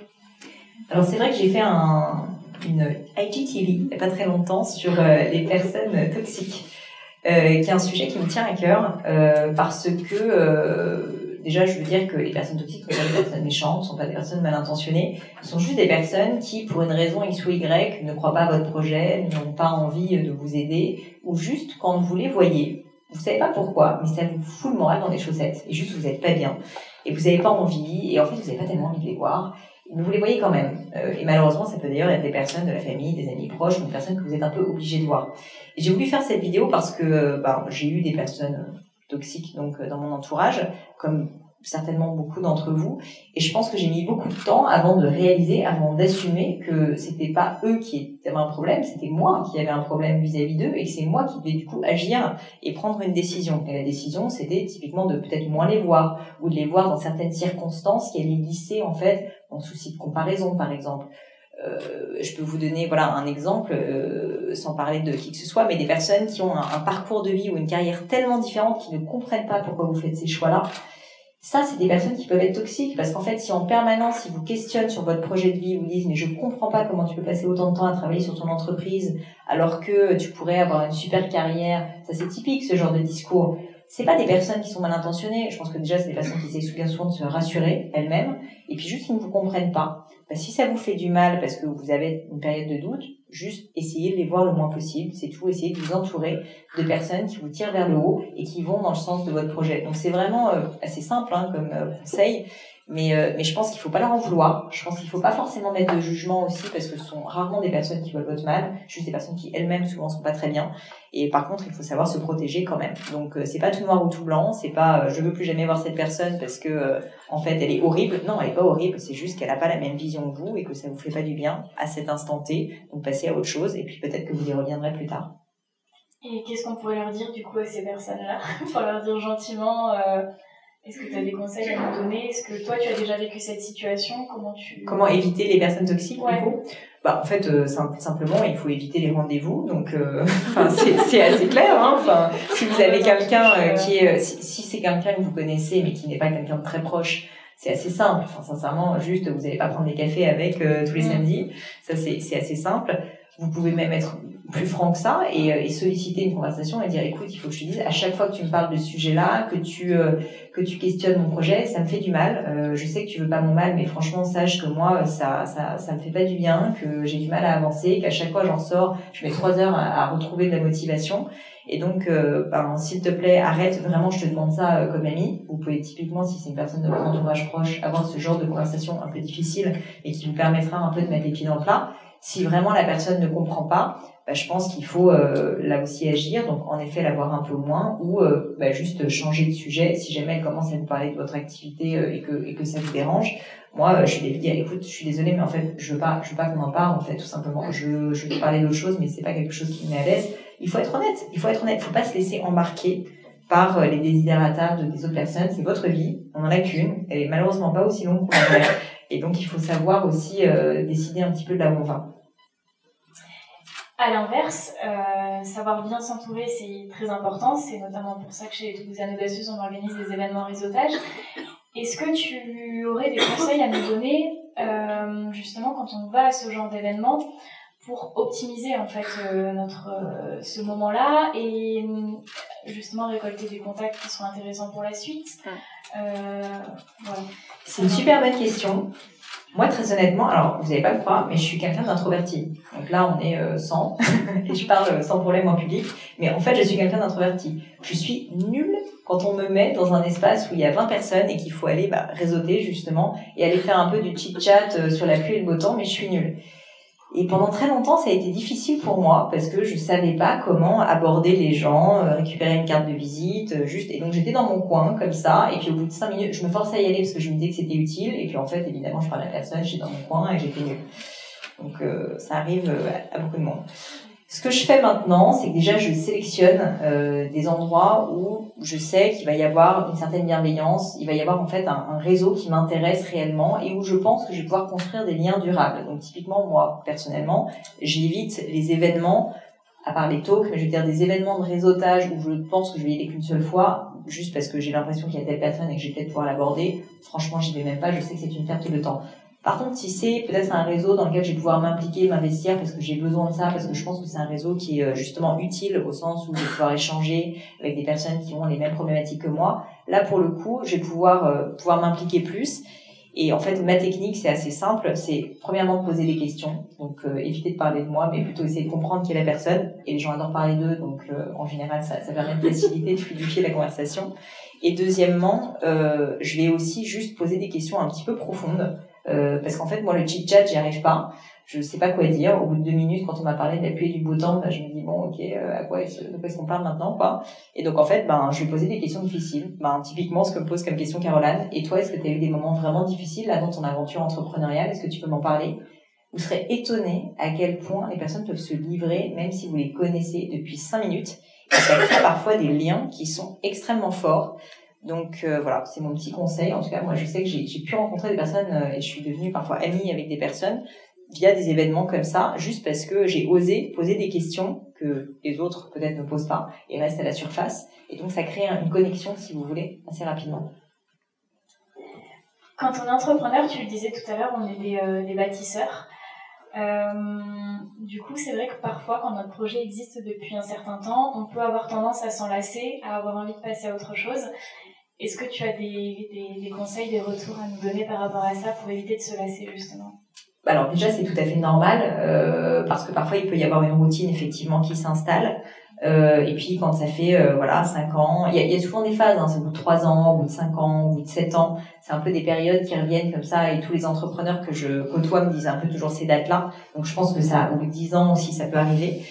Alors c'est vrai que j'ai fait un, une IGTV il n'y a pas très longtemps sur euh, les personnes toxiques, euh, qui est un sujet qui me tient à cœur euh, parce que déjà, je veux dire que les personnes toxiques ne sont pas des personnes méchantes, ne sont pas des personnes mal intentionnées, ce sont juste des personnes qui, pour une raison X ou Y, ne croient pas à votre projet, n'ont pas envie de vous aider, ou juste quand vous les voyez, vous savez pas pourquoi, mais ça vous fout le moral dans les chaussettes, et juste vous n'êtes pas bien, et vous n'avez pas envie, et en fait vous n'avez pas tellement envie de les voir, vous les voyez quand même. Euh, et malheureusement, ça peut d'ailleurs être des personnes de la famille, des amis proches, ou des personnes que vous êtes un peu obligé de voir. Et j'ai voulu faire cette vidéo parce que bah, j'ai eu des personnes toxiques donc euh, dans mon entourage, comme certainement beaucoup d'entre vous. Et je pense que j'ai mis beaucoup de temps avant de réaliser, avant d'assumer que c'était pas eux qui avaient un problème, c'était moi qui avais un problème vis-à-vis d'eux et que c'est moi qui devais du coup agir et prendre une décision. Et la décision, c'était typiquement de peut-être moins les voir ou de les voir dans certaines circonstances qui allaient glisser en fait en souci de comparaison, par exemple. Euh, je peux vous donner voilà un exemple euh, sans parler de qui que ce soit mais des personnes qui ont un, parcours de vie ou une carrière tellement différente qui ne comprennent pas pourquoi vous faites ces choix là ça, c'est des personnes qui peuvent être toxiques parce qu'en fait, si en permanence, ils vous questionnent sur votre projet de vie, vous disent mais je comprends pas comment tu peux passer autant de temps à travailler sur ton entreprise alors que tu pourrais avoir une super carrière, ça c'est typique ce genre de discours. C'est pas des personnes qui sont mal intentionnées. Je pense que déjà c'est des personnes qui essayent bien souvent de se rassurer elles-mêmes et puis juste qui ne vous comprennent pas. Si ça vous fait du mal parce que vous avez une période de doute, juste essayez de les voir le moins possible, c'est tout, essayez de vous entourer de personnes qui vous tirent vers le haut et qui vont dans le sens de votre projet. Donc c'est vraiment euh, assez simple hein, comme euh, conseil, mais, euh, mais je pense qu'il faut pas leur en vouloir. Je pense qu'il faut pas forcément mettre de jugement aussi parce que ce sont rarement des personnes qui veulent votre mal, juste des personnes qui elles-mêmes souvent sont pas très bien. Et par contre, il faut savoir se protéger quand même. Donc euh, c'est pas tout noir ou tout blanc, c'est pas euh, je veux plus jamais voir cette personne parce que en fait elle est horrible. Non, elle est pas horrible, c'est juste qu'elle a pas la même vision que vous et que ça vous fait pas du bien à cet instant T. Donc passez à autre chose et puis peut-être que vous y reviendrez plus tard. Et qu'est-ce qu'on pourrait leur dire du coup à ces personnes-là Pour leur dire gentiment est-ce que tu as des conseils à nous donner? Est-ce que toi, tu as déjà vécu cette situation? Comment tu Comment éviter les personnes toxiques du coup? Bah, en fait, euh, simplement, il faut éviter les rendez-vous. Donc, euh, enfin, c'est assez clair. Hein. Enfin, si vous avez quelqu'un euh, qui est, si, si c'est quelqu'un que vous connaissez, mais qui n'est pas quelqu'un de très proche, c'est assez simple. Enfin, sincèrement, juste, vous n'allez pas prendre des cafés avec tous les mm. samedis. Ça, c'est assez simple. Vous pouvez même être plus franc que ça et, euh, et, solliciter une conversation et dire écoute il faut que je te dise à chaque fois que tu me parles de ce sujet là que tu euh, que tu questionnes mon projet ça me fait du mal. Euh, je sais que tu veux pas mon mal mais franchement sache que moi ça ça ça me fait pas du bien que j'ai du mal à avancer qu'à chaque fois j'en sors je mets trois heures à, retrouver de la motivation. Et donc ben, s'il te plaît arrête. Vraiment je te demande ça comme ami. Vous pouvez typiquement si c'est une personne de votre entourage proche avoir ce genre de conversation un peu difficile et qui vous permettra un peu de mettre les pieds dans le plat. Si vraiment la personne ne comprend pas bah, je pense qu'il faut euh, là aussi agir, donc en effet l'avoir un peu moins ou euh, bah, juste changer de sujet si jamais elle commence à vous parler de votre activité euh, et que et que ça vous dérange. Moi, je vais lui dire écoute, je suis désolée, mais en fait, je veux pas, je veux pas qu'on en parle en fait, tout simplement. Je je veux parler d'autre chose, mais c'est pas quelque chose qui me met. Il faut être honnête, il faut être honnête, il faut pas se laisser embarquer par les désiderata de des autres personnes. C'est votre vie, on en a qu'une, elle est malheureusement pas aussi longue qu'on Et donc, il faut savoir aussi décider un petit peu de là où on va. À l'inverse, euh, savoir bien s'entourer, c'est très important. C'est notamment pour ça que chez Toulousaine Audacieuse, on organise des événements réseautage. Est-ce que tu aurais des conseils à nous donner, euh, justement, quand on va à ce genre d'événement, pour optimiser en fait euh, notre euh, ce moment-là et justement récolter des contacts qui sont intéressants pour la suite? Euh, voilà. C'est une super bonne question. Moi, très honnêtement, alors vous n'allez pas le croire, mais je suis quelqu'un d'introverti. Donc là, on est euh, 100 et je parle sans problème en public. Mais en fait, je suis quelqu'un d'introverti. Je suis nulle quand on me met dans un espace où il y a 20 personnes et qu'il faut aller bah, réseauter justement et aller faire un peu du chit-chat euh, sur la pluie et le beau temps, mais je suis nulle. Et pendant très longtemps, ça a été difficile pour moi parce que je savais pas comment aborder les gens, euh, récupérer une carte de visite, euh, juste. Et donc j'étais dans mon coin comme ça. Et puis au bout de cinq minutes, je me forçais à y aller parce que je me disais que c'était utile. Et puis en fait, évidemment, je parlais à personne, j'étais dans mon coin et j'étais nulle. Donc euh, ça arrive à beaucoup de monde. Ce que je fais maintenant, c'est que déjà je sélectionne euh, des endroits où je sais qu'il va y avoir une certaine bienveillance, il va y avoir en fait un, réseau qui m'intéresse réellement et où je pense que je vais pouvoir construire des liens durables. Donc typiquement moi personnellement, j'évite les événements à part les talks, mais je veux dire des événements de réseautage où je pense que je vais y aller qu'une seule fois, juste parce que j'ai l'impression qu'il y a telle personne et que je vais peut-être pouvoir l'aborder. Franchement, j'y vais même pas, je sais que c'est une perte de temps. Par contre, si c'est peut-être un réseau dans lequel je vais pouvoir m'impliquer, m'investir parce que j'ai besoin de ça, parce que je pense que c'est un réseau qui est euh, justement utile au sens où je vais pouvoir échanger avec des personnes qui ont les mêmes problématiques que moi, là pour le coup, je vais pouvoir euh, pouvoir m'impliquer plus. Et en fait, ma technique, c'est assez simple. C'est premièrement poser des questions. Donc, euh, éviter de parler de moi, mais plutôt essayer de comprendre qui est la personne. Et les gens adorent parler d'eux, donc en général, ça, ça permet de faciliter, de fluidifier la conversation. Et deuxièmement, je vais aussi juste poser des questions un petit peu profondes. Euh, parce qu'en fait, moi, le chit-chat, j'y arrive pas. Je sais pas quoi dire. Au bout de deux minutes, quand on m'a parlé d'appuyer du temps, bah, je me dis bon, ok, euh, à quoi est-ce, de est-ce qu'on parle maintenant, quoi. Et donc en fait, ben, je vais poser des questions difficiles. Ben, typiquement, ce que me pose comme question Caroline. Et toi, est-ce que tu as eu des moments vraiment difficiles dans ton aventure entrepreneuriale? Est-ce que tu peux m'en parler? Vous serez étonné à quel point les personnes peuvent se livrer, même si vous les connaissez depuis cinq minutes. Et ça crée parfois des liens qui sont extrêmement forts. Donc euh, voilà, c'est mon petit conseil. En tout cas, moi, je sais que j'ai pu rencontrer des personnes euh, et je suis devenue parfois amie avec des personnes via des événements comme ça, juste parce que j'ai osé poser des questions que les autres peut-être ne posent pas et restent à la surface. Et donc ça crée une connexion, si vous voulez, assez rapidement. Quand on est entrepreneur, tu le disais tout à l'heure, on est des, euh, bâtisseurs. Du coup, c'est vrai que parfois, quand notre projet existe depuis un certain temps, on peut avoir tendance à s'enlacer, à avoir envie de passer à autre chose. Est-ce que tu as des, des, des, conseils, des retours à nous donner par rapport à ça pour éviter de se lasser justement? Alors déjà c'est tout à fait normal euh, parce que parfois il peut y avoir une routine effectivement qui s'installe euh, et puis quand ça fait euh, voilà cinq ans, il y a, y a, souvent des phases, hein, c'est au bout de trois ans, au bout de cinq ans, au bout de sept ans, c'est un peu des périodes qui reviennent comme ça et tous les entrepreneurs que je côtoie me disent un peu toujours ces dates-là. Donc je pense que ça au bout de dix ans aussi ça peut arriver.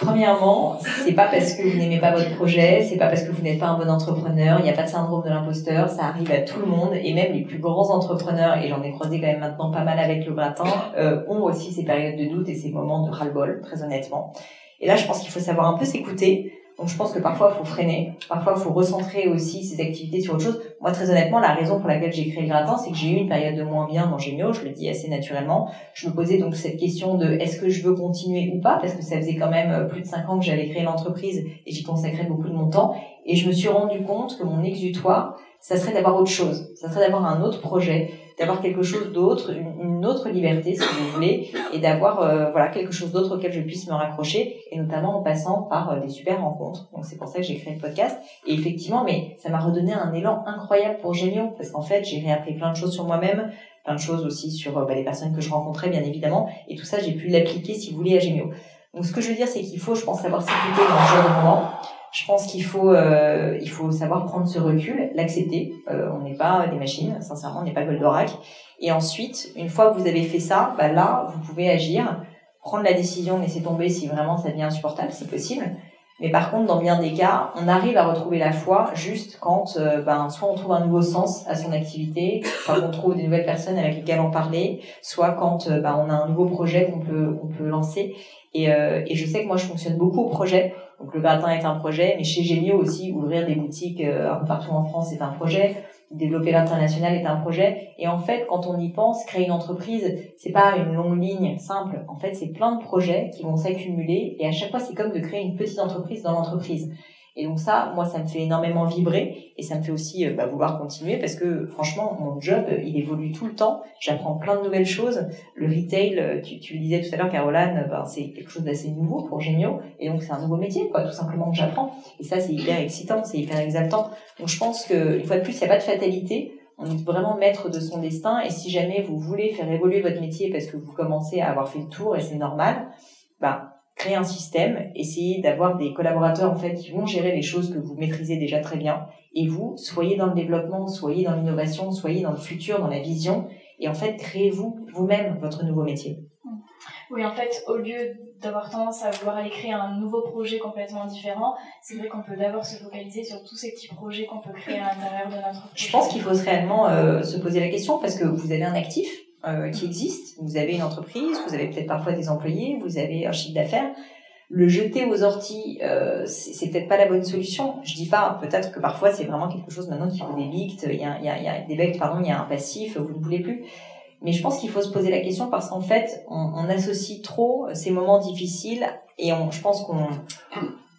Premièrement, c'est pas parce que vous n'aimez pas votre projet, c'est pas parce que vous n'êtes pas un bon entrepreneur, il n'y a pas de syndrome de l'imposteur, ça arrive à tout le monde et même les plus grands entrepreneurs, et j'en ai croisé quand même maintenant pas mal avec le gratin, euh, ont aussi ces périodes de doute et ces moments de ras-le-bol, très honnêtement. Et là, je pense qu'il faut savoir un peu s'écouter, donc je pense que parfois il faut freiner, parfois il faut recentrer aussi ses activités sur autre chose. Moi très honnêtement, la raison pour laquelle j'ai créé le gratin, c'est que j'ai eu une période de moins bien dans Gémio, je le dis assez naturellement. Je me posais donc cette question de est-ce que je veux continuer ou pas, parce que ça faisait quand même euh, plus de cinq ans que j'avais créé l'entreprise et j'y consacrais beaucoup de mon temps. Et je me suis rendu compte que mon exutoire, ça serait d'avoir autre chose, ça serait d'avoir un autre projet, d'avoir quelque chose d'autre, une, autre liberté si vous voulez, et d'avoir euh, voilà quelque chose d'autre auquel je puisse me raccrocher, et notamment en passant par euh, des super rencontres. Donc c'est pour ça que j'ai créé le podcast. Et effectivement, mais ça m'a redonné un élan incroyable pour Gémio, parce qu'en fait j'ai réappris plein de choses sur moi-même, plein de choses aussi sur euh, bah, les personnes que je rencontrais bien évidemment, et tout ça j'ai pu l'appliquer si vous voulez à Gémio. Donc ce que je veux dire c'est qu'il faut, je pense, savoir s'écouter dans ce genre de moment je pense qu'il faut, euh, il faut savoir prendre ce recul, l'accepter. Euh, on n'est pas des machines, sincèrement, on n'est pas Goldorak. Et ensuite, une fois que vous avez fait ça, bah là, vous pouvez agir, prendre la décision, laisser tomber si vraiment ça devient insupportable, si possible. Mais par contre, dans bien des cas, on arrive à retrouver la foi juste quand, euh, ben, soit on trouve un nouveau sens à son activité, soit on trouve des nouvelles personnes avec lesquelles en parler, soit quand ben, on a un nouveau projet qu'on peut, on peut lancer. Et, euh, et je sais que moi, je fonctionne beaucoup au projet. Donc le gratin est un projet, mais chez Gémio aussi, ouvrir des boutiques un peu partout en France est un projet développer l'international est un projet. Et en fait, quand on y pense, créer une entreprise, c'est pas une longue ligne simple. En fait, c'est plein de projets qui vont s'accumuler. Et à chaque fois, c'est comme de créer une petite entreprise dans l'entreprise. Et donc ça, moi, ça me fait énormément vibrer et ça me fait aussi euh, bah, vouloir continuer parce que franchement, mon job, il évolue tout le temps. J'apprends plein de nouvelles choses. Le retail, euh, tu, tu le disais tout à l'heure, Caroline, ben, c'est quelque chose d'assez nouveau pour Génio et donc c'est un nouveau métier, quoi, tout simplement que j'apprends. Et ça, c'est hyper excitant, c'est hyper exaltant. Donc je pense que une fois de plus, il n'y a pas de fatalité. On est vraiment maître de son destin et si jamais vous voulez faire évoluer votre métier parce que vous commencez à avoir fait le tour et c'est normal, bah créer un système, essayer d'avoir des collaborateurs en fait qui vont gérer les choses que vous maîtrisez déjà très bien et vous soyez dans le développement, soyez dans l'innovation, soyez dans le futur, dans la vision et en fait créez-vous vous-même votre nouveau métier. Oui, en fait, au lieu d'avoir tendance à vouloir aller créer un nouveau projet complètement différent, c'est vrai qu'on peut d'abord se focaliser sur tous ces petits projets qu'on peut créer à l'intérieur de notre projet. Je pense qu'il faut réellement euh, se poser la question parce que vous avez un actif, euh, qui existe. Vous avez une entreprise, vous avez peut-être parfois des employés, vous avez un chiffre d'affaires. Le jeter aux orties, euh, c'est peut-être pas la bonne solution. Je dis pas, peut-être que parfois c'est vraiment quelque chose maintenant qui vous débicte, il y a, il y a, il y a des pardon, il y a un passif, vous ne voulez plus. Mais je pense qu'il faut se poser la question parce qu'en fait, on, on, associe trop ces moments difficiles et on, je pense qu'on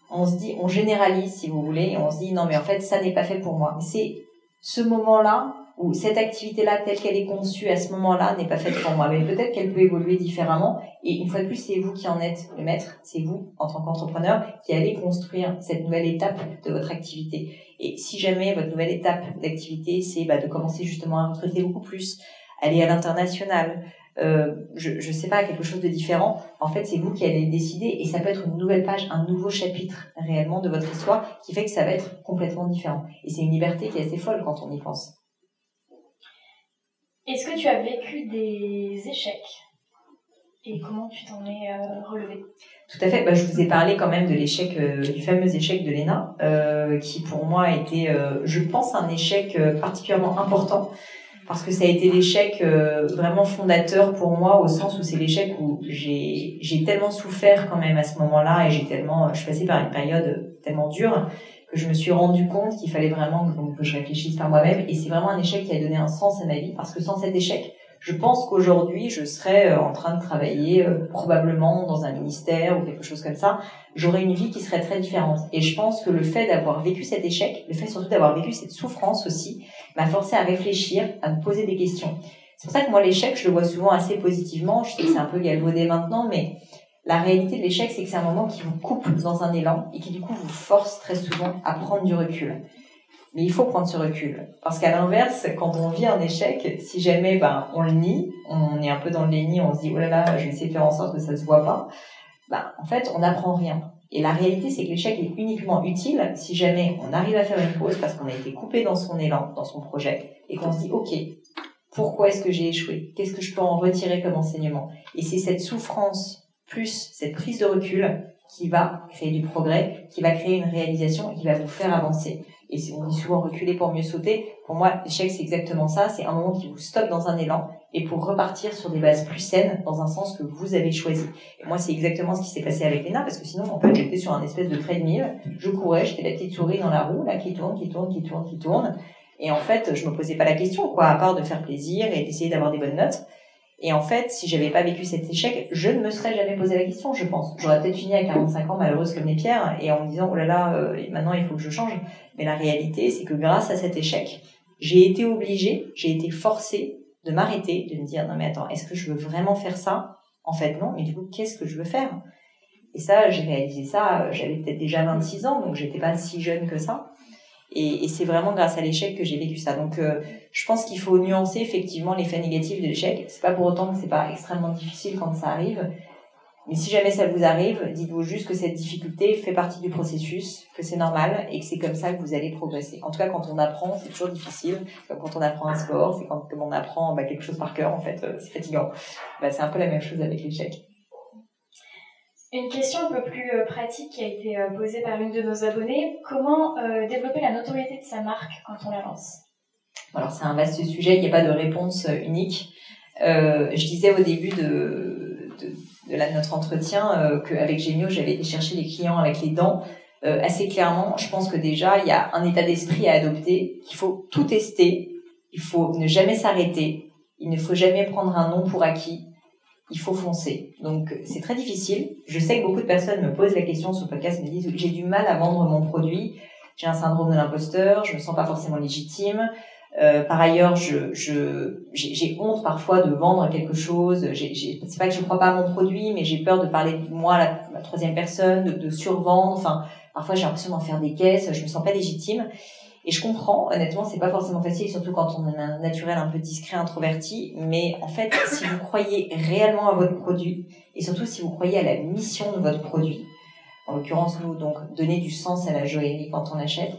on se dit, on généralise si vous voulez, et on se dit non mais en fait ça n'est pas fait pour moi. Mais c'est ce moment-là cette activité-là telle qu'elle est conçue à ce moment-là n'est pas faite pour moi. Mais peut-être qu'elle peut évoluer différemment. Et une fois de plus, c'est vous qui en êtes le maître. C'est vous, en tant qu'entrepreneur, qui allez construire cette nouvelle étape de votre activité. Et si jamais votre nouvelle étape d'activité, c'est bah, de commencer justement à recruter beaucoup plus, aller à l'international, euh, je, je sais pas, quelque chose de différent. En fait, c'est vous qui allez décider et ça peut être une nouvelle page, un nouveau chapitre réellement de votre histoire qui fait que ça va être complètement différent. Et c'est une liberté qui est assez folle quand on y pense. Est-ce que tu as vécu des échecs et comment tu t'en es euh, relevé? Tout à fait. Bah, je vous ai parlé quand même de l'échec, euh, du fameux échec de l'ENA, euh, qui pour moi a été, je pense, un échec particulièrement important parce que ça a été l'échec vraiment fondateur pour moi au sens où c'est l'échec où j'ai tellement souffert quand même à ce moment-là et j'ai tellement je suis passée par une période tellement dure que je me suis rendu compte qu'il fallait vraiment que, je réfléchisse par moi-même. Et c'est vraiment un échec qui a donné un sens à ma vie, parce que sans cet échec, je pense qu'aujourd'hui, je serais euh, en train de travailler euh, probablement dans un ministère ou quelque chose comme ça. J'aurais une vie qui serait très différente. Et je pense que le fait d'avoir vécu cet échec, le fait surtout d'avoir vécu cette souffrance aussi, m'a forcé à réfléchir, à me poser des questions. C'est pour ça que moi, l'échec, je le vois souvent assez positivement. Je sais que c'est un peu galvaudé maintenant, mais la réalité de l'échec, c'est que c'est un moment qui vous coupe dans un élan et qui du coup vous force très souvent à prendre du recul. Mais il faut prendre ce recul. Parce qu'à l'inverse, quand on vit un échec, si jamais ben, on le nie, on est un peu dans le déni, on se dit oh là là, je vais essayer de faire en sorte que ça se voit pas, ben, en fait, on n'apprend rien. Et la réalité, c'est que l'échec est uniquement utile si jamais on arrive à faire une pause parce qu'on a été coupé dans son élan, dans son projet, et qu'on se dit ok, pourquoi est-ce que j'ai échoué? Qu'est-ce que je peux en retirer comme enseignement? Et c'est cette souffrance plus cette prise de recul qui va créer du progrès, qui va créer une réalisation et qui va vous faire avancer. Et on dit souvent reculer pour mieux sauter. Pour moi, l'échec, c'est exactement ça. C'est un moment qui vous stoppe dans un élan et pour repartir sur des bases plus saines dans un sens que vous avez choisi. Et moi, c'est exactement ce qui s'est passé avec Léna parce que sinon, en fait, j'étais sur un espèce de treadmill. Je courais, j'étais la petite souris dans la roue, là, qui tourne, qui tourne, qui tourne, qui tourne. Et en fait, je me posais pas la question, quoi, à part de faire plaisir et d'essayer d'avoir des bonnes notes. Et en fait, si j'avais pas vécu cet échec, je ne me serais jamais posé la question, je pense. J'aurais peut-être fini à 45 ans malheureuse comme les pierres et en me disant, oh là là, euh, maintenant il faut que je change. Mais la réalité, c'est que grâce à cet échec, j'ai été obligée, j'ai été forcée de m'arrêter, de me dire, non mais attends, est-ce que je veux vraiment faire ça? En fait, non, mais du coup, qu'est-ce que je veux faire? Et ça, j'ai réalisé ça, euh, j'avais peut-être déjà 26 ans, donc j'étais pas si jeune que ça. Et, et c'est vraiment grâce à l'échec que j'ai vécu ça. Donc, euh, je pense qu'il faut nuancer effectivement l'effet négatif de l'échec. C'est pas pour autant que c'est pas extrêmement difficile quand ça arrive. Mais si jamais ça vous arrive, dites-vous juste que cette difficulté fait partie du processus, que c'est normal et que c'est comme ça que vous allez progresser. En tout cas, quand on apprend, c'est toujours difficile. Comme quand on apprend un sport, c'est quand on apprend bah, quelque chose par cœur, en fait, euh, c'est fatigant. Bah, c'est un peu la même chose avec l'échec. Une question un peu plus euh, pratique qui a été euh, posée par une de nos abonnés. Comment euh, développer la notoriété de sa marque quand on la lance? Alors c'est un vaste sujet, il n'y a pas de réponse unique. je disais au début de, notre entretien qu'avec Gémio, j'avais été chercher les clients avec les dents. Assez clairement, je pense que déjà, il y a un état d'esprit à adopter, qu'il faut tout tester, il faut ne jamais s'arrêter, il ne faut jamais prendre un nom pour acquis, il faut foncer. Donc c'est très difficile. Je sais que beaucoup de personnes me posent la question sur le podcast, me disent j'ai du mal à vendre mon produit, j'ai un syndrome de l'imposteur, je me sens pas forcément légitime. Euh, par ailleurs, je, j'ai honte parfois de vendre quelque chose. C'est pas que je crois pas à mon produit, mais j'ai peur de parler de moi à la, troisième personne, de, de survendre. Enfin, parfois j'ai l'impression d'en faire des caisses. Je me sens pas légitime. Et je comprends, honnêtement, c'est pas forcément facile, surtout quand on a un naturel un peu discret, introverti. Mais en fait, si vous croyez réellement à votre produit, et surtout si vous croyez à la mission de votre produit, en l'occurrence nous, donc donner du sens à la joaillerie quand on achète,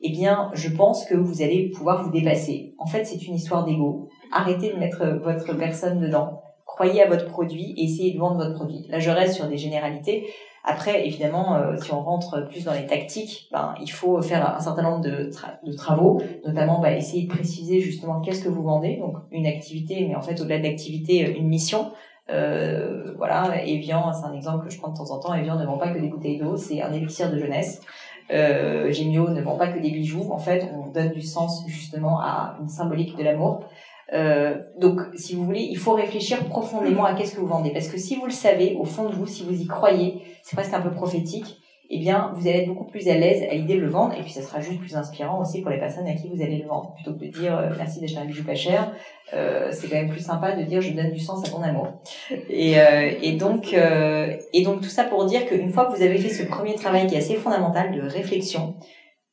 eh bien, je pense que vous allez pouvoir vous dépasser. En fait, c'est une histoire d'ego. Arrêtez de mettre votre personne dedans. Croyez à votre produit et essayez de vendre votre produit. Là, je reste sur des généralités. Après, évidemment, euh, si on rentre plus dans les tactiques, ben, il faut faire un certain nombre de, travaux, notamment bah, essayer de préciser justement qu'est-ce que vous vendez, donc une activité, mais en fait au-delà de l'activité, euh, une mission. Euh, voilà, Evian, c'est un exemple que je prends de temps en temps. Evian ne vend pas que des bouteilles d'eau, c'est un élixir de jeunesse. Euh, Gemio ne vend pas que des bijoux. En fait, on donne du sens justement à une symbolique de l'amour. Euh, donc, si vous voulez, il faut réfléchir profondément à qu'est-ce que vous vendez. Parce que si vous le savez, au fond de vous, si vous y croyez, c'est presque un peu prophétique, eh bien, vous allez être beaucoup plus à l'aise à l'idée de le vendre. Et puis, ça sera juste plus inspirant aussi pour les personnes à qui vous allez le vendre. Plutôt que de dire euh, merci d'acheter un bijou pas cher, euh, c'est quand même plus sympa de dire je donne du sens à ton amour. Et, euh, donc, et donc tout ça pour dire qu'une fois que vous avez fait ce premier travail qui est assez fondamental de réflexion,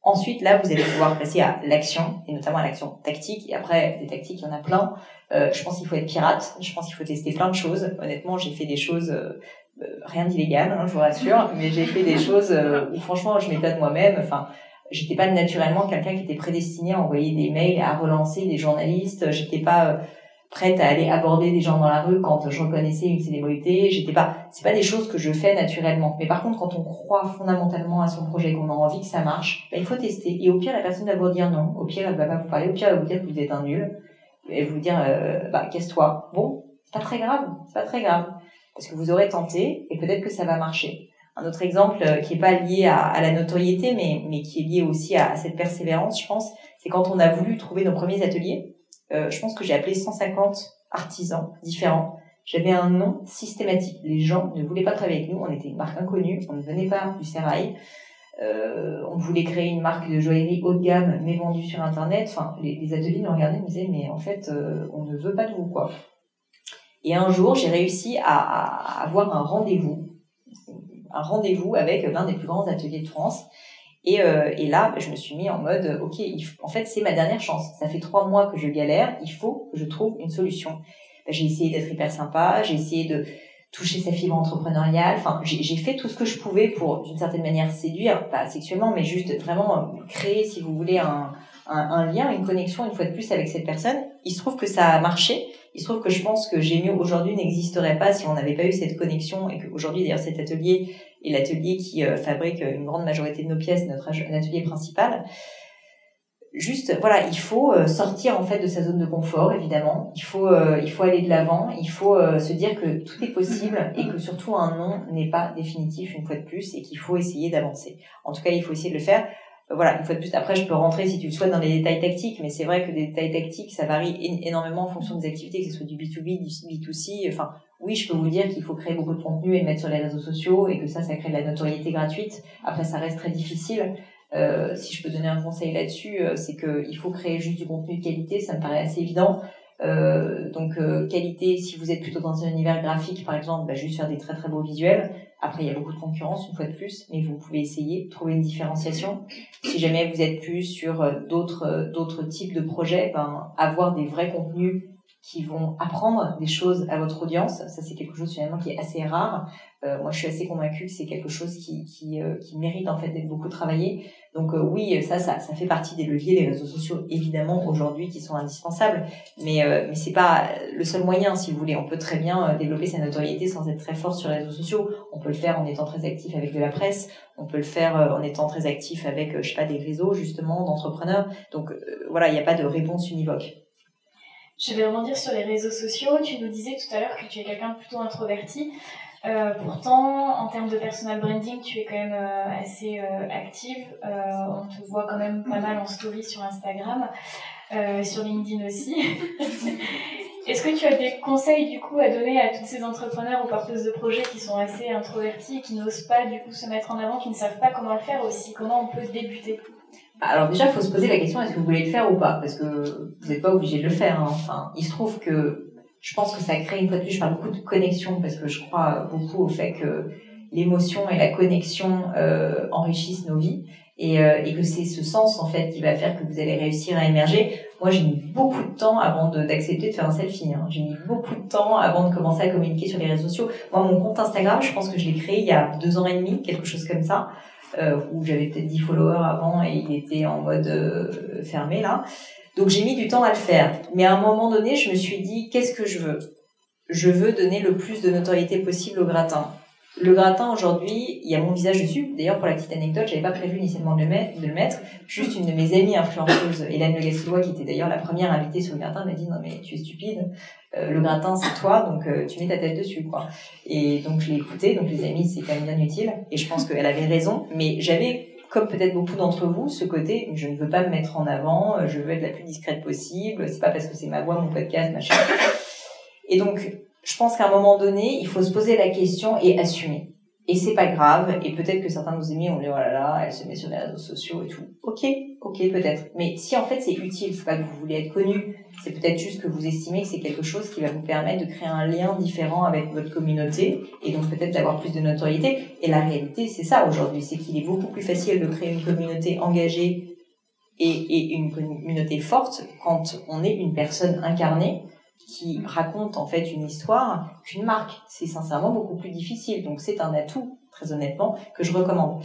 Ensuite, là, vous allez pouvoir passer à l'action, et notamment à l'action tactique. Et après, des tactiques, il y en a plein. Je pense qu'il faut être pirate. Je pense qu'il faut tester plein de choses. Honnêtement, j'ai fait des choses, rien d'illégal, hein, je vous rassure, mais j'ai fait des choses euh, où franchement, je m'étonne moi-même. Enfin, j'étais pas naturellement quelqu'un qui était prédestiné à envoyer des mails, à relancer des journalistes. J'étais pas prête à aller aborder des gens dans la rue quand je reconnaissais une célébrité. J'étais pas, c'est pas des choses que je fais naturellement. Mais par contre, quand on croit fondamentalement à son projet, qu'on a envie que ça marche, ben, il faut tester. Et au pire, la personne va vous dire non. Au pire, elle va pas vous parler. Au pire, elle va vous dire que vous êtes un nul. Elle va vous dire, euh, bah, casse-toi. Bon, c'est pas très grave. C'est pas très grave. Parce que vous aurez tenté et peut-être que ça va marcher. Un autre exemple euh, qui est pas lié à, à, la notoriété, mais, mais qui est lié aussi à, cette persévérance, je pense, c'est quand on a voulu trouver nos premiers ateliers euh, je pense que j'ai appelé 150 artisans différents. J'avais un nom systématique. Les gens ne voulaient pas travailler avec nous. On était une marque inconnue. On ne venait pas du Serail. Euh, on voulait créer une marque de joaillerie haut de gamme, mais vendue sur Internet. Enfin, les, les ateliers nous regardaient et me disaient, mais en fait, euh, on ne veut pas de vous, quoi. Et un jour, j'ai réussi à, à avoir un rendez-vous, un rendez-vous avec l'un des plus grands ateliers de France. Et, euh, et là, je me suis mis en mode, ok, en fait, c'est ma dernière chance. Ça fait trois mois que je galère, il faut que je trouve une solution. Ben, j'ai essayé d'être hyper sympa, j'ai essayé de toucher sa fibre entrepreneuriale. Enfin, j'ai fait tout ce que je pouvais pour, d'une certaine manière, séduire, pas sexuellement, mais juste vraiment créer, si vous voulez, un, un, lien, une connexion, une fois de plus, avec cette personne. Il se trouve que ça a marché. Il se trouve que je pense que Gémio aujourd'hui n'existerait pas si on n'avait pas eu cette connexion et qu'aujourd'hui, d'ailleurs, cet atelier et l'atelier qui euh, fabrique une grande majorité de nos pièces, notre atelier principal. Juste, voilà, il faut euh, sortir en fait de sa zone de confort, évidemment. Il faut, euh, il faut aller de l'avant. Il faut se dire que tout est possible et que surtout un nom n'est pas définitif une fois de plus et qu'il faut essayer d'avancer. En tout cas, il faut essayer de le faire voilà, une fois de plus, après, je peux rentrer si tu le souhaites dans les détails tactiques, mais c'est vrai que des détails tactiques, ça varie énormément en fonction des activités, que ce soit du B2B, du B2C. Enfin, oui, je peux vous dire qu'il faut créer beaucoup de contenu et le mettre sur les réseaux sociaux et que ça, ça crée de la notoriété gratuite. Après, ça reste très difficile. Euh, si je peux donner un conseil là-dessus, euh, c'est qu'il faut créer juste du contenu de qualité, ça me paraît assez évident. Euh, donc euh, qualité, si vous êtes plutôt dans un univers graphique, par exemple, bah, juste faire des très très beaux visuels. Après, il y a beaucoup de concurrence, une fois de plus, mais vous pouvez essayer, trouver une différenciation. Si jamais vous êtes plus sur euh, d'autres euh, d'autres types de projets, ben, avoir des vrais contenus qui vont apprendre des choses à votre audience. Ça, c'est quelque chose finalement qui est assez rare. Euh, moi, je suis assez convaincue que c'est quelque chose qui, qui, euh, qui mérite en fait d'être beaucoup travaillé. Donc euh, oui, ça, ça, ça fait partie des leviers des réseaux sociaux évidemment aujourd'hui qui sont indispensables. Mais euh, mais c'est pas le seul moyen, si vous voulez. On peut très bien développer sa notoriété sans être très fort sur les réseaux sociaux. On peut le faire en étant très actif avec de la presse. On peut le faire en étant très actif avec, je sais pas, des réseaux justement d'entrepreneurs. Donc voilà, il n'y a pas de réponse univoque. Je vais rebondir sur les réseaux sociaux. Tu nous disais tout à l'heure que tu es quelqu'un de plutôt introverti. Euh, pourtant, en termes de personal branding, tu es quand même euh, assez euh, active. on te voit quand même pas mal en story sur Instagram, sur LinkedIn aussi. Est-ce que tu as des conseils du coup à donner à tous ces entrepreneurs ou porteuses de projets qui sont assez introvertis, qui n'osent pas du coup se mettre en avant, qui ne savent pas comment le faire aussi Comment on peut débuter? Alors déjà, il faut se poser la question est-ce que vous voulez le faire ou pas? Parce que vous n'êtes pas obligé de le faire. Hein. Enfin, il se trouve que je pense que ça crée une fois de plus, je parle beaucoup de connexion parce que je crois beaucoup au fait que l'émotion et la connexion euh, enrichissent nos vies et, euh, et que c'est ce sens en fait qui va faire que vous allez réussir à émerger. Moi, j'ai mis beaucoup de temps avant d'accepter de, faire un selfie. Hein. J'ai mis beaucoup de temps avant de commencer à communiquer sur les réseaux sociaux. Moi, mon compte Instagram, je pense que je l'ai créé il y a deux ans et demi, quelque chose comme ça euh, où j'avais peut-être 10 followers avant et il était en mode euh, fermé là. Donc j'ai mis du temps à le faire. Mais à un moment donné, je me suis dit, qu'est-ce que je veux? Je veux donner le plus de notoriété possible au gratin. Le gratin aujourd'hui, il y a mon visage dessus. D'ailleurs, pour la petite anecdote, j'avais pas prévu initialement de le, mettre. Juste une de mes amies influenceuses, Hélène Le qui était d'ailleurs la première invitée sur le gratin, m'a dit non mais tu es stupide. Euh, le gratin c'est toi, donc euh, tu mets ta tête dessus quoi. Et donc je l'ai écouté. Donc les amis, c'est quand même bien utile. Et je pense qu'elle avait raison. Mais j'avais comme peut-être beaucoup d'entre vous, ce côté, je ne veux pas me mettre en avant, je veux être la plus discrète possible, c'est pas parce que c'est ma voix, mon podcast, machin. Et donc, je pense qu'à un moment donné, il faut se poser la question et assumer. Et c'est pas grave, et peut-être que certains de nos amis ont dit, oh là là, elle se met sur les réseaux sociaux et tout. Ok, ok, peut-être. Mais si en fait c'est utile, c'est pas que vous voulez être connu, c'est peut-être juste que vous estimez que c'est quelque chose qui va vous permettre de créer un lien différent avec votre communauté, et donc peut-être d'avoir plus de notoriété. Et la réalité, c'est ça aujourd'hui, c'est qu'il est beaucoup plus facile de créer une communauté engagée et, et une communauté forte quand on est une personne incarnée qui raconte en fait une histoire qu'une marque. C'est sincèrement beaucoup plus difficile. Donc c'est un atout très honnêtement, que je recommande.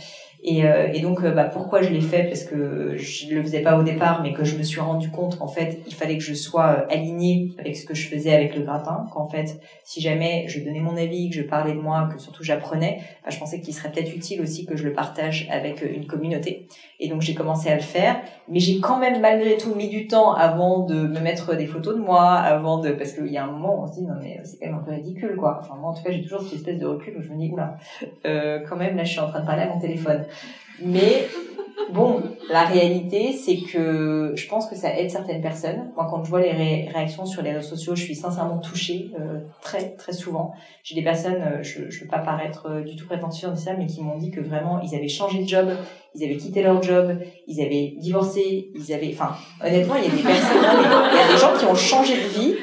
Et, euh, et donc, euh, bah, pourquoi je l'ai fait? Parce que je le faisais pas au départ, mais que je me suis rendu compte qu'en fait, il fallait que je sois euh, alignée avec ce que je faisais avec le gratin. Qu'en fait, si jamais je donnais mon avis, que je parlais de moi, que surtout j'apprenais, bah, je pensais qu'il serait peut-être utile aussi que je le partage avec une communauté. Et donc, j'ai commencé à le faire. Mais j'ai quand même malgré tout mis du temps avant de me mettre des photos de moi, avant de... Parce qu'il y a un moment on se dit, non mais c'est quand même un peu ridicule, quoi. Enfin, moi, en tout cas, j'ai toujours cette espèce de recul où je me dis, oula, euh, quand même, là, je suis en train de parler à mon téléphone. Mais bon, la réalité, c'est que je pense que ça aide certaines personnes. Moi, quand je vois les réactions sur les réseaux sociaux, je suis sincèrement touchée euh, très, très souvent. J'ai des personnes, euh, je ne veux pas paraître du tout prétentieux en ça, mais qui m'ont dit que vraiment, ils avaient changé de job, ils avaient quitté leur job, ils avaient divorcé, ils avaient... Enfin, honnêtement, il y a des personnes, il y a des gens qui ont changé de vie,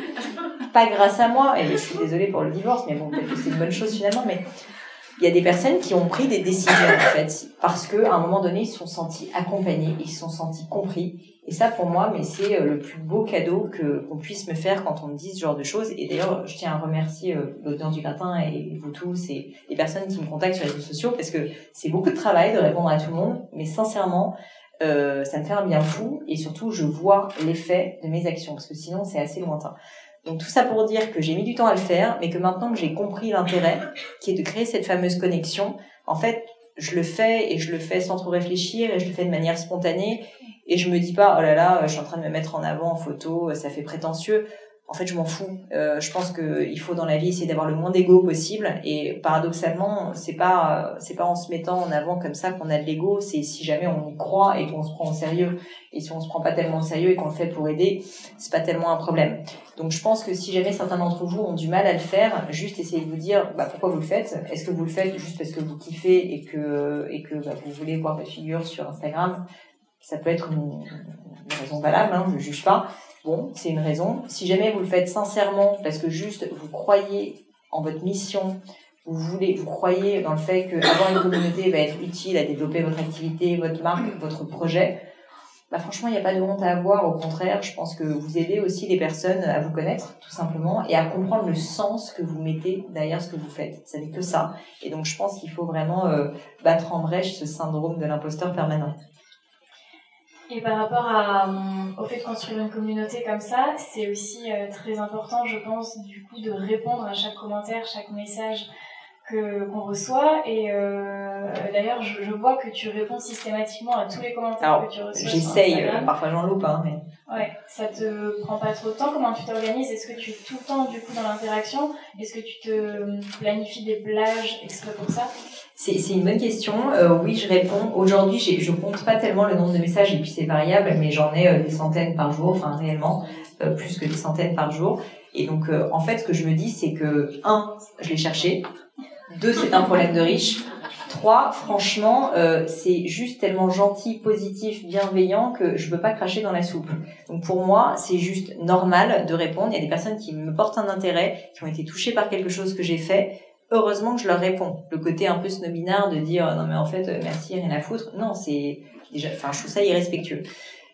pas grâce à moi, et je suis désolée pour le divorce, mais bon, peut-être que c'est une bonne chose finalement, mais il y a des personnes qui ont pris des décisions en fait parce que à un moment donné ils se sont sentis accompagnés, ils se sont sentis compris. Et ça pour moi, mais c'est euh, le plus beau cadeau que qu'on puisse me faire quand on me dit ce genre de choses. Et d'ailleurs, je tiens à remercier euh, l'audience du gratin et vous tous et les personnes qui me contactent sur les réseaux sociaux parce que c'est beaucoup de travail de répondre à tout le monde, mais sincèrement. Euh, ça me fait un bien fou et surtout je vois l'effet de mes actions parce que sinon c'est assez lointain. Donc tout ça pour dire que j'ai mis du temps à le faire, mais que maintenant que j'ai compris l'intérêt, qui est de créer cette fameuse connexion, en fait, je le fais et je le fais sans trop réfléchir et je le fais de manière spontanée et je me dis pas oh là là, je suis en train de me mettre en avant en photo, ça fait prétentieux en fait, je m'en fous. Euh, je pense qu'il faut dans la vie essayer d'avoir le moins d'ego possible. Et paradoxalement, c'est pas c'est pas en se mettant en avant comme ça qu'on a de l'ego. C'est si jamais on y croit et qu'on se prend au sérieux. Et si on se prend pas tellement au sérieux et qu'on le fait pour aider, c'est pas tellement un problème. Donc, je pense que si jamais certains d'entre vous ont du mal à le faire, juste essayez de vous dire bah, pourquoi vous le faites? Est-ce que vous le faites juste parce que vous kiffez et que bah, vous voulez voir votre figure sur Instagram? Ça peut être une, raison valable. Hein, je ne juge pas. Bon, c'est une raison. Si jamais vous le faites sincèrement, parce que juste vous croyez en votre mission, vous voulez, vous croyez dans le fait qu'avoir une communauté va être utile à développer votre activité, votre marque, votre projet, bah franchement, il n'y a pas de honte à avoir. Au contraire, je pense que vous aidez aussi les personnes à vous connaître, tout simplement, et à comprendre le sens que vous mettez derrière ce que vous faites. Ça n'est que ça. Et donc, je pense qu'il faut vraiment euh, battre en brèche ce syndrome de l'imposteur permanent. Et par rapport euh, au fait de construire une communauté comme ça, c'est aussi euh, très important, je pense, du coup, de répondre à chaque commentaire, chaque message que qu'on reçoit et euh, d'ailleurs je, je, vois que tu réponds systématiquement à tous les commentaires que tu reçois j'essaye euh, parfois j'en loupe hein, mais ouais ça te prend pas trop de temps comment tu t'organises? Est-ce que tu es tout le temps du coup dans l'interaction? Est-ce que tu te planifies des plages exprès pour ça? C'est, c'est une bonne question. Euh, oui, je réponds. Aujourd'hui, j'ai, je compte pas tellement le nombre de messages et puis c'est variable, mais j'en ai euh, des centaines par jour, enfin réellement euh, plus que des centaines par jour. Et donc, en fait, ce que je me dis, c'est que un, je l'ai cherché. Deux, c'est un problème de riche. Trois, franchement, euh, c'est juste tellement gentil, positif, bienveillant que je veux pas cracher dans la soupe. Donc pour moi, c'est juste normal de répondre. Il y a des personnes qui me portent un intérêt, qui ont été touchées par quelque chose que j'ai fait. Heureusement que je leur réponds. Le côté un peu snobinard de dire non mais en fait merci rien à foutre. Non, c'est déjà, enfin je trouve ça irrespectueux.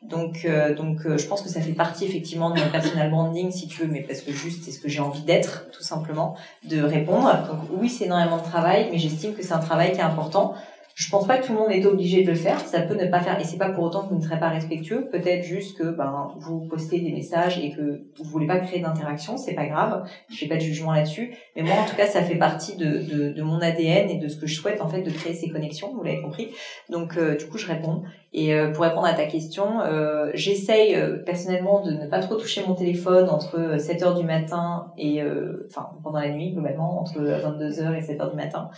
Donc, euh, donc, euh, je pense que ça fait partie effectivement de mon personal branding, si tu veux, mais parce que juste c'est ce que j'ai envie d'être, tout simplement, de répondre. Donc, oui, c'est énormément de travail, mais j'estime que c'est un travail qui est important. Je pense pas que tout le monde est obligé de le faire. Ça peut ne pas faire, et c'est pas pour autant que vous ne serez pas respectueux. Peut-être juste que ben vous postez des messages et que vous voulez pas créer d'interaction, c'est pas grave. Je fais pas de jugement là-dessus. Mais moi, en tout cas, ça fait partie de, de, de, mon ADN et de ce que je souhaite en fait de créer ces connexions. Vous l'avez compris. Donc euh, du coup, je réponds. Et euh, pour répondre à ta question, euh, j'essaye personnellement de ne pas trop toucher mon téléphone entre 7 heures du matin et enfin pendant la nuit globalement entre 22 heures et 7 heures du matin.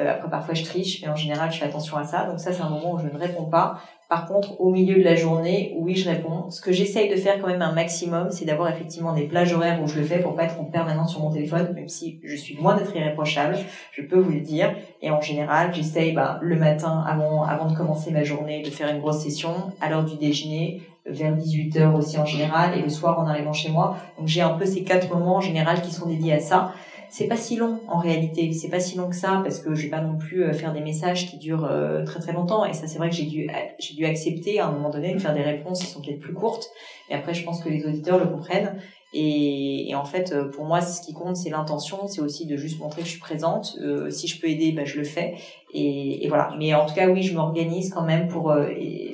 Euh, après, parfois, je triche, mais en général, je fais attention à ça. Donc ça, c'est un moment où je ne réponds pas. Par contre, au milieu de la journée, oui, je réponds. Ce que j'essaye de faire quand même un maximum, c'est d'avoir effectivement des plages horaires où je le fais pour pas être en permanence sur mon téléphone, même si je suis loin d'être irréprochable, je peux vous le dire. Et en général, j'essaye bah, le matin, avant, avant de commencer ma journée, de faire une grosse session, à l'heure du déjeuner, vers 18h aussi en général, et le soir en arrivant chez moi. Donc j'ai un peu ces quatre moments en général qui sont dédiés à ça c'est pas si long en réalité, c'est pas si long que ça parce que je vais pas non plus euh, faire des messages qui durent euh, très très longtemps. Et ça c'est vrai que j'ai dû j'ai dû accepter à un moment donné de faire des réponses qui sont peut-être plus courtes. Et après je pense que les auditeurs le comprennent. Et, et en fait euh, pour moi ce qui compte c'est l'intention, c'est aussi de juste montrer que je suis présente, si je peux aider bah, je le fais. Et, et, voilà. Mais en tout cas oui je m'organise quand même pour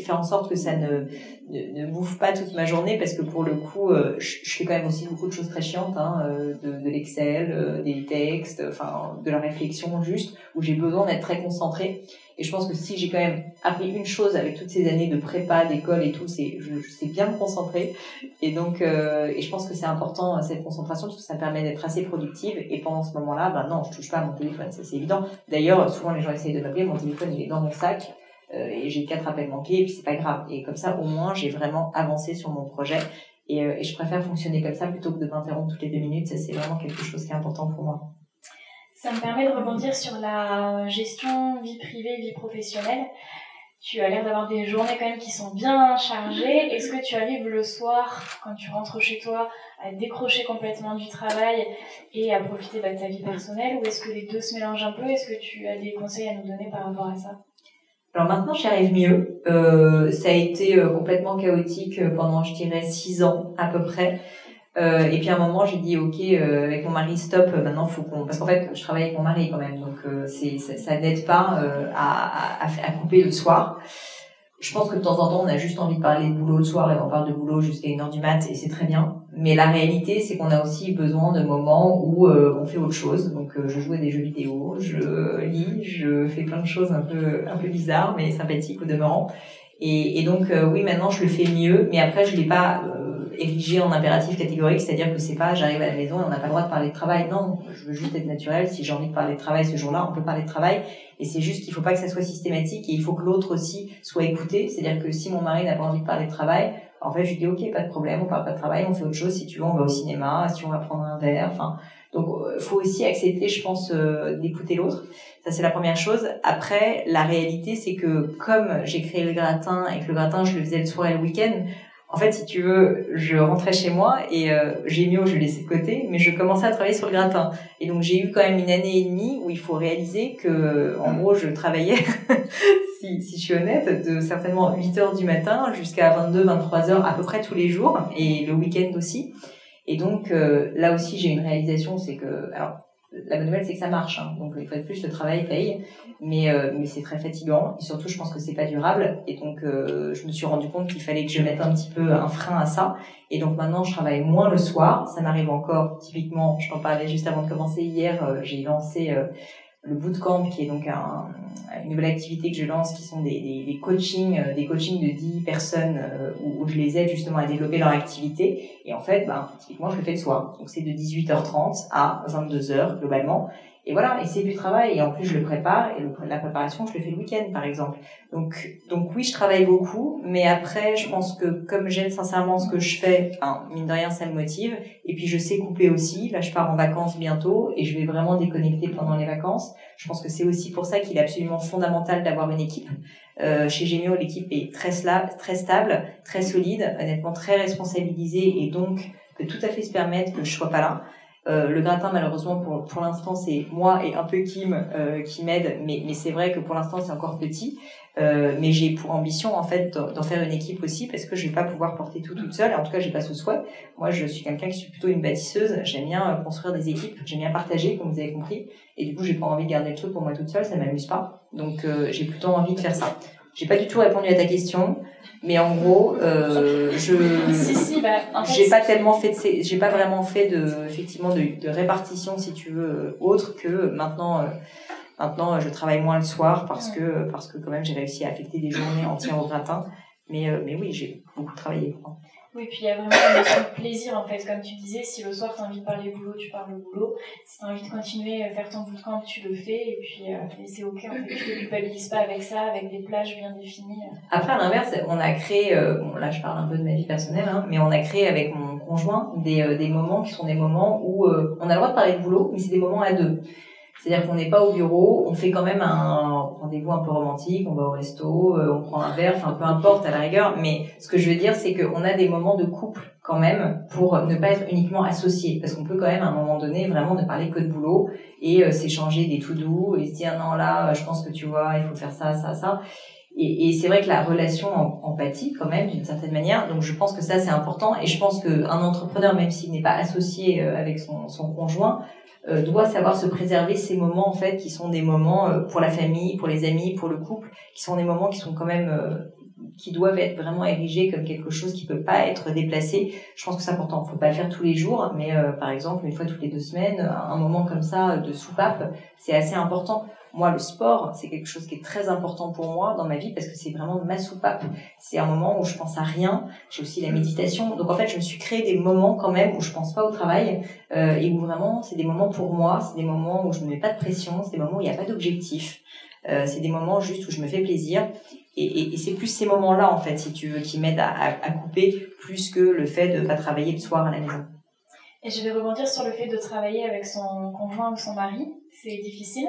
faire en sorte que ça ne ne, ne, bouffe pas toute ma journée parce que pour le coup, euh, je, je, fais quand même aussi beaucoup de choses très chiantes, hein, euh, de, de l'Excel, euh, des textes, enfin de la réflexion juste, où j'ai besoin d'être très concentrée. Et je pense que si j'ai quand même appris une chose avec toutes ces années de prépa, d'école et tout, c'est je, je, sais bien me concentrer. Et donc, et je pense que c'est important cette concentration parce que ça permet d'être assez productive. Et pendant ce moment-là, ben non, je touche pas à mon téléphone, ça c'est évident. D'ailleurs, souvent les gens essayent de m'appeler, mon téléphone il est dans mon sac. Euh, et j'ai quatre appels manqués, et puis c'est pas grave. Et comme ça, au moins, j'ai vraiment avancé sur mon projet. Et, euh, et, je préfère fonctionner comme ça plutôt que de m'interrompre toutes les deux minutes. Ça, c'est vraiment quelque chose qui est important pour moi. Ça me permet de rebondir sur la gestion vie privée, vie professionnelle. Tu as l'air d'avoir des journées quand même qui sont bien chargées. Est-ce que tu arrives le soir, quand tu rentres chez toi, à décrocher complètement du travail et à profiter bah, de ta vie personnelle? Ou est-ce que les deux se mélangent un peu? Est-ce que tu as des conseils à nous donner par rapport à ça? Alors maintenant, j'y arrive mieux. Euh, ça a été euh, complètement chaotique euh, pendant, je dirais, six ans à peu près. Euh, et puis à un moment, j'ai dit, ok, euh, avec mon mari, stop. Maintenant, faut qu'on, parce qu'en fait, je travaille avec mon mari quand même, donc c'est ça, ça n'aide pas à, à, à, couper le soir je pense que de temps en temps, on a juste envie de parler de boulot le soir et on parle de boulot jusqu'à une heure du mat et c'est très bien. Mais la réalité, c'est qu'on a aussi besoin de moments où euh, on fait autre chose. Donc, euh, je joue à des jeux vidéo, je lis, je fais plein de choses un peu un peu bizarres mais sympathiques au demeurant. Et, et donc, euh, oui, maintenant, je le fais mieux. Mais après, je l'ai pas érigé en impératif catégorique, c'est-à-dire que c'est pas j'arrive à la maison et on n'a pas le droit de parler de travail. Non, je veux juste être naturel. Si j'ai envie de parler de travail ce jour-là, on peut parler de travail. Et c'est juste qu'il faut pas que ça soit systématique et il faut que l'autre aussi soit écouté. C'est-à-dire que si mon mari n'a pas envie de parler de travail, en fait, je lui dis ok, pas de problème, on parle pas de travail, on fait autre chose. Si tu veux, on va au cinéma, si on va prendre un verre. Enfin, donc, euh, faut aussi accepter, je pense, euh, d'écouter l'autre. Ça, c'est la première chose. Après, la réalité, c'est que comme j'ai créé le gratin et que le gratin, je le faisais le soir et le week-end, en fait, si tu veux, je rentrais chez moi et euh, Gémio, je laissais de côté, mais je commençais à travailler sur le gratin. Et donc, j'ai eu quand même une année et demie où il faut réaliser que, en gros, je travaillais, si, si je suis honnête, de certainement 8 heures du matin jusqu'à 22, 23 heures à peu près tous les jours et le week-end aussi. Et donc, euh, là aussi, j'ai une réalisation, c'est que, alors, la bonne nouvelle, c'est que ça marche. Hein. Donc, une fois de plus, le travail paye, mais euh, mais c'est très fatigant. Et surtout, je pense que c'est pas durable. Et donc, euh, je me suis rendu compte qu'il fallait que je mette un petit peu un frein à ça. Et donc, maintenant, je travaille moins le soir. Ça m'arrive encore. Typiquement, je t'en parlais juste avant de commencer hier. Euh, j'ai lancé le bootcamp qui est donc un, une nouvelle activité que je lance qui sont des, des, des coachings des coachings de 10 personnes où, où, je les aide justement à développer leur activité et en fait ben typiquement je le fais le soir donc c'est de 18h30 à 22h globalement et voilà, et c'est du travail. Et en plus, je le prépare. Et la préparation, je le fais le week-end, par exemple. Donc, donc oui, je travaille beaucoup. Mais après, je pense que comme j'aime sincèrement ce que je fais, enfin, mine de rien, ça me motive. Et puis, je sais couper aussi. Là, je pars en vacances bientôt et je vais vraiment déconnecter pendant les vacances. Je pense que c'est aussi pour ça qu'il est absolument fondamental d'avoir une équipe. Euh, chez Gemio, l'équipe est très, très stable, très solide, honnêtement très responsabilisée et donc peut tout à fait se permettre que je sois pas là. Euh, le gratin, malheureusement, pour, pour l'instant, c'est moi et un peu Kim euh, qui m'aide, mais, mais c'est vrai que pour l'instant, c'est encore petit. Euh, mais j'ai pour ambition, en fait, d'en faire une équipe aussi, parce que je vais pas pouvoir porter tout toute seule. En tout cas, j'ai pas ce souhait. Moi, je suis quelqu'un qui suis plutôt une bâtisseuse. J'aime bien euh, construire des équipes. J'aime bien partager, comme vous avez compris. Et du coup, j'ai pas envie de garder le truc pour moi toute seule. Ça m'amuse pas. Donc, euh, j'ai plutôt envie de faire ça. J'ai pas du tout répondu à ta question. Mais en gros, euh, je si, si, bah, en fait, j'ai pas tellement fait de j'ai pas vraiment fait de effectivement de, de répartition si tu veux euh, autre que maintenant euh, maintenant je travaille moins le soir parce que parce que quand même j'ai réussi à affecter des journées entières au gratin. Mais euh, mais oui, j'ai beaucoup travaillé. Oui, puis il y a vraiment une notion de plaisir en fait, comme tu disais, si le soir tu as envie de parler boulot, tu parles boulot. Si tu as envie de continuer à faire ton bootcamp, tu le fais et puis euh, c'est ok en fait, tu te culpabilises pas avec ça, avec des plages bien définies. Après, à l'inverse, on a créé, euh, bon là je parle un peu de ma vie personnelle, hein, mais on a créé avec mon conjoint des, euh, des moments qui sont des moments où euh, on a le droit de parler de boulot, mais c'est des moments à deux. C'est-à-dire qu'on n'est pas au bureau, on fait quand même un rendez-vous un peu romantique, on va au resto, euh, on prend un verre, enfin peu importe à la rigueur. Mais ce que je veux dire, c'est qu'on a des moments de couple quand même pour ne pas être uniquement associés, parce qu'on peut quand même à un moment donné vraiment ne parler que de boulot et euh, s'échanger des tout doux et se dire non là, je pense que tu vois, il faut faire ça, ça, ça. Et, c'est vrai que la relation empathie quand même d'une certaine manière. Donc je pense que ça c'est important et je pense qu'un entrepreneur, même s'il n'est pas associé euh, avec son conjoint, euh, doit savoir se préserver ces moments en fait qui sont des moments euh, pour la famille, pour les amis, pour le couple, qui sont des moments qui sont quand même euh, qui doivent être vraiment érigés comme quelque chose qui peut pas être déplacé. Je pense que c'est important. Faut pas le faire tous les jours, mais par exemple une fois toutes les deux semaines, un moment comme ça de soupape, c'est assez important. Moi, le sport, c'est quelque chose qui est très important pour moi dans ma vie parce que c'est vraiment ma soupape. C'est un moment où je pense à rien. J'ai aussi la méditation. Donc en fait, je me suis créé des moments quand même où je pense pas au travail euh, et où vraiment c'est des moments pour moi. C'est des moments où je ne mets pas de pression. C'est des moments où il n'y a pas d'objectif. Euh, c'est des moments juste où je me fais plaisir. Et, et, et c'est plus ces moments-là, en fait, si tu veux, qui m'aident à, à, à, couper plus que le fait de pas travailler le soir à la maison. Et je vais rebondir sur le fait de travailler avec son conjoint ou son mari. C'est difficile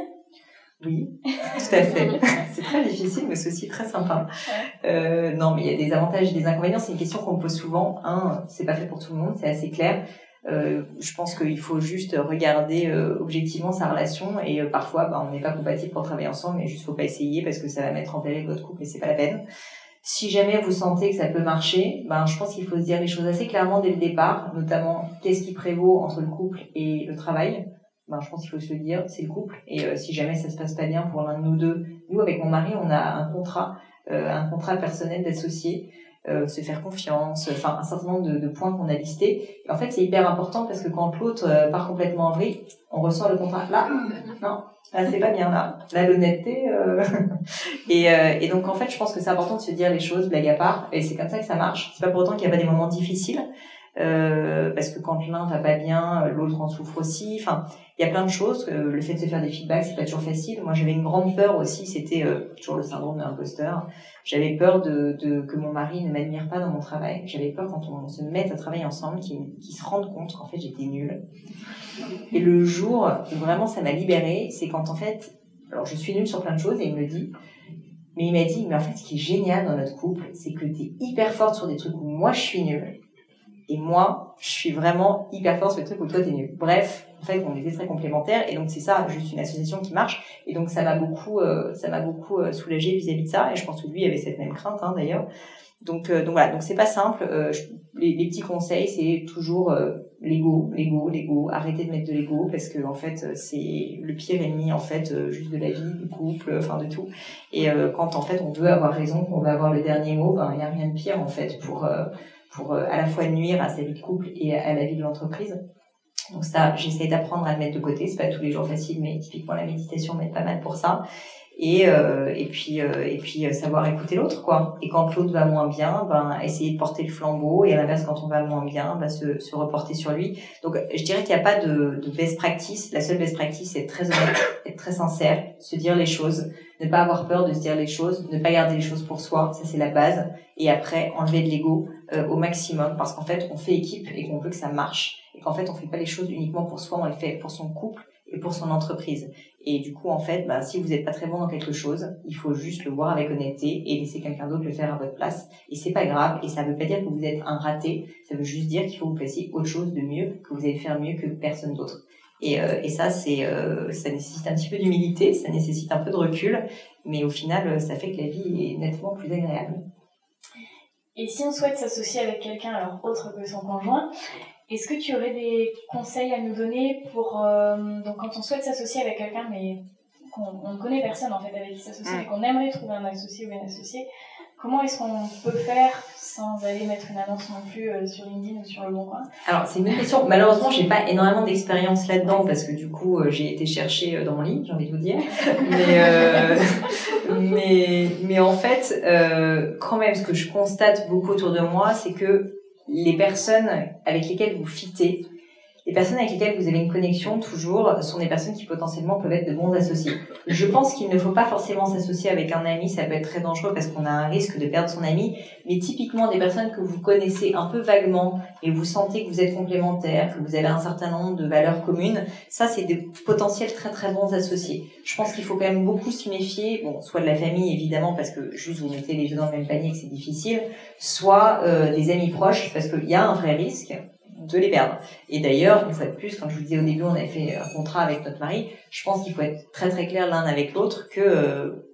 oui, tout à fait. c'est très difficile, mais c'est aussi très sympa. Euh, non, mais il y a des avantages et des inconvénients. C'est une question qu'on me pose souvent. Un, c'est pas fait pour tout le monde, c'est assez clair. Euh, je pense qu'il faut juste regarder euh, objectivement sa relation et euh, parfois bah, on n'est pas compatible pour travailler ensemble mais juste faut pas essayer parce que ça va mettre en péril votre couple et c'est pas la peine. Si jamais vous sentez que ça peut marcher, ben je pense qu'il faut se dire les choses assez clairement dès le départ, notamment qu'est-ce qui prévaut entre le couple et le travail ben, je pense qu'il faut se le dire, c'est le couple. Et euh, si jamais ça se passe pas bien pour l'un de nous deux, nous avec mon mari, on a un contrat, euh, un contrat personnel d'associé, euh, se faire confiance, enfin un certain nombre de, de points qu'on a listés. Et en fait, c'est hyper important parce que quand l'autre euh, part complètement en vrille, on ressort le contrat. Là, non, là c'est pas bien là. Là l'honnêteté. Euh, et, et donc en fait, je pense que c'est important de se dire les choses, blague à part. Et c'est comme ça que ça marche. C'est pas pour autant qu'il n'y a pas des moments difficiles. Euh, parce que quand l'un va pas bien, l'autre en souffre aussi. Enfin, il y a plein de choses. Euh, le fait de se faire des feedbacks, c'est pas toujours facile. Moi, j'avais une grande peur aussi. C'était euh, toujours le syndrome de l'imposteur. J'avais peur de, que mon mari ne m'admire pas dans mon travail. J'avais peur quand on se mette à travailler ensemble, qu'il se rende compte qu'en fait j'étais nulle. Et le jour où vraiment ça m'a libérée, c'est quand en fait, alors je suis nulle sur plein de choses et il me le dit. Mais il m'a dit, mais en fait, ce qui est génial dans notre couple, c'est que tu es hyper forte sur des trucs où moi je suis nulle et moi, je suis vraiment hyper forte sur le truc où toi t'es nul. Bref, en fait, on était très complémentaires et donc c'est ça, juste une association qui marche. Et donc ça m'a beaucoup, euh, ça m'a beaucoup euh, soulagée vis-à-vis de ça. Et je pense que lui avait cette même crainte hein, d'ailleurs. Donc, euh, donc voilà, donc c'est pas simple. Euh, les, les, petits conseils, c'est toujours euh, l'ego, l'ego, l'ego. Arrêtez de mettre de l'ego parce que en fait, c'est le pire ennemi en fait juste de la vie, du couple, enfin de tout. Et quand en fait on veut avoir raison, qu'on veut avoir le dernier mot, ben il y a rien de pire en fait pour pour à la fois nuire à sa vie de couple et à la vie de l'entreprise. Donc ça, j'essaie d'apprendre à le mettre de côté. C'est pas tous les jours facile, mais typiquement la méditation m'aide pas mal pour ça. Et, euh, et puis euh, et puis euh, savoir écouter l'autre quoi. Et quand l'autre va moins bien ben essayer de porter le flambeau et à l'inverse quand on va moins bien ben, se, se reporter sur lui. Donc je dirais qu'il n'y a pas de, de best practice. La seule best practice c'est être très honnête être très sincère se dire les choses ne pas avoir peur de se dire les choses ne pas garder les choses pour soi ça c'est la base. Et après enlever de l'ego euh, au maximum parce qu'en fait on fait équipe et qu'on veut que ça marche. Et qu'en fait on fait pas les choses uniquement pour soi on les fait pour son couple et pour son entreprise. Et du coup, en fait, bah, si vous n'êtes pas très bon dans quelque chose, il faut juste le voir avec honnêteté et laisser quelqu'un d'autre le faire à votre place. Et c'est pas grave. Et ça veut pas dire que vous êtes un raté. Ça veut juste dire qu'il faut vous fassiez autre chose de mieux, que vous allez faire mieux que personne d'autre. Et, euh, et ça, c'est, euh, ça nécessite un petit peu d'humilité, ça nécessite un peu de recul, mais au final, ça fait que la vie est nettement plus agréable. Et si on souhaite s'associer avec quelqu'un, alors autre que son conjoint, est-ce que tu aurais des conseils à nous donner pour euh, donc quand on souhaite s'associer avec quelqu'un mais qu'on ne connaît personne en fait avec qui s'associer et qu'on aimerait trouver un associé ou une associée, comment est-ce qu'on peut faire sans aller mettre une annonce non plus euh, sur LinkedIn ou sur le bon coin? Alors c'est une question. Malheureusement, j'ai pas énormément d'expérience là-dedans parce que du coup, euh, j'ai été chercher dans mon lit, j'ai envie de vous dire. Mais mais mais en fait, quand même, ce que je constate beaucoup autour de moi, c'est que les personnes avec lesquelles vous fitez, les personnes avec lesquelles vous avez une connexion toujours sont des personnes qui potentiellement peuvent être de bons associés. Je pense qu'il ne faut pas forcément s'associer avec un ami, ça peut être très dangereux parce qu'on a un risque de perdre son ami, mais typiquement des personnes que vous connaissez un peu vaguement et vous sentez que vous êtes complémentaires, que vous avez un certain nombre de valeurs communes, ça c'est des potentiels très très bons associés. Je pense qu'il faut quand même beaucoup se méfier, bon, soit de la famille évidemment parce que juste vous mettez les deux dans le même panier que c'est difficile, soit euh, des amis proches parce qu'il y a un vrai risque de les perdre. Et d'ailleurs, une fois de plus, quand je vous disais au début, on avait fait un contrat avec notre mari, je pense qu'il faut être très très clair l'un avec l'autre que euh,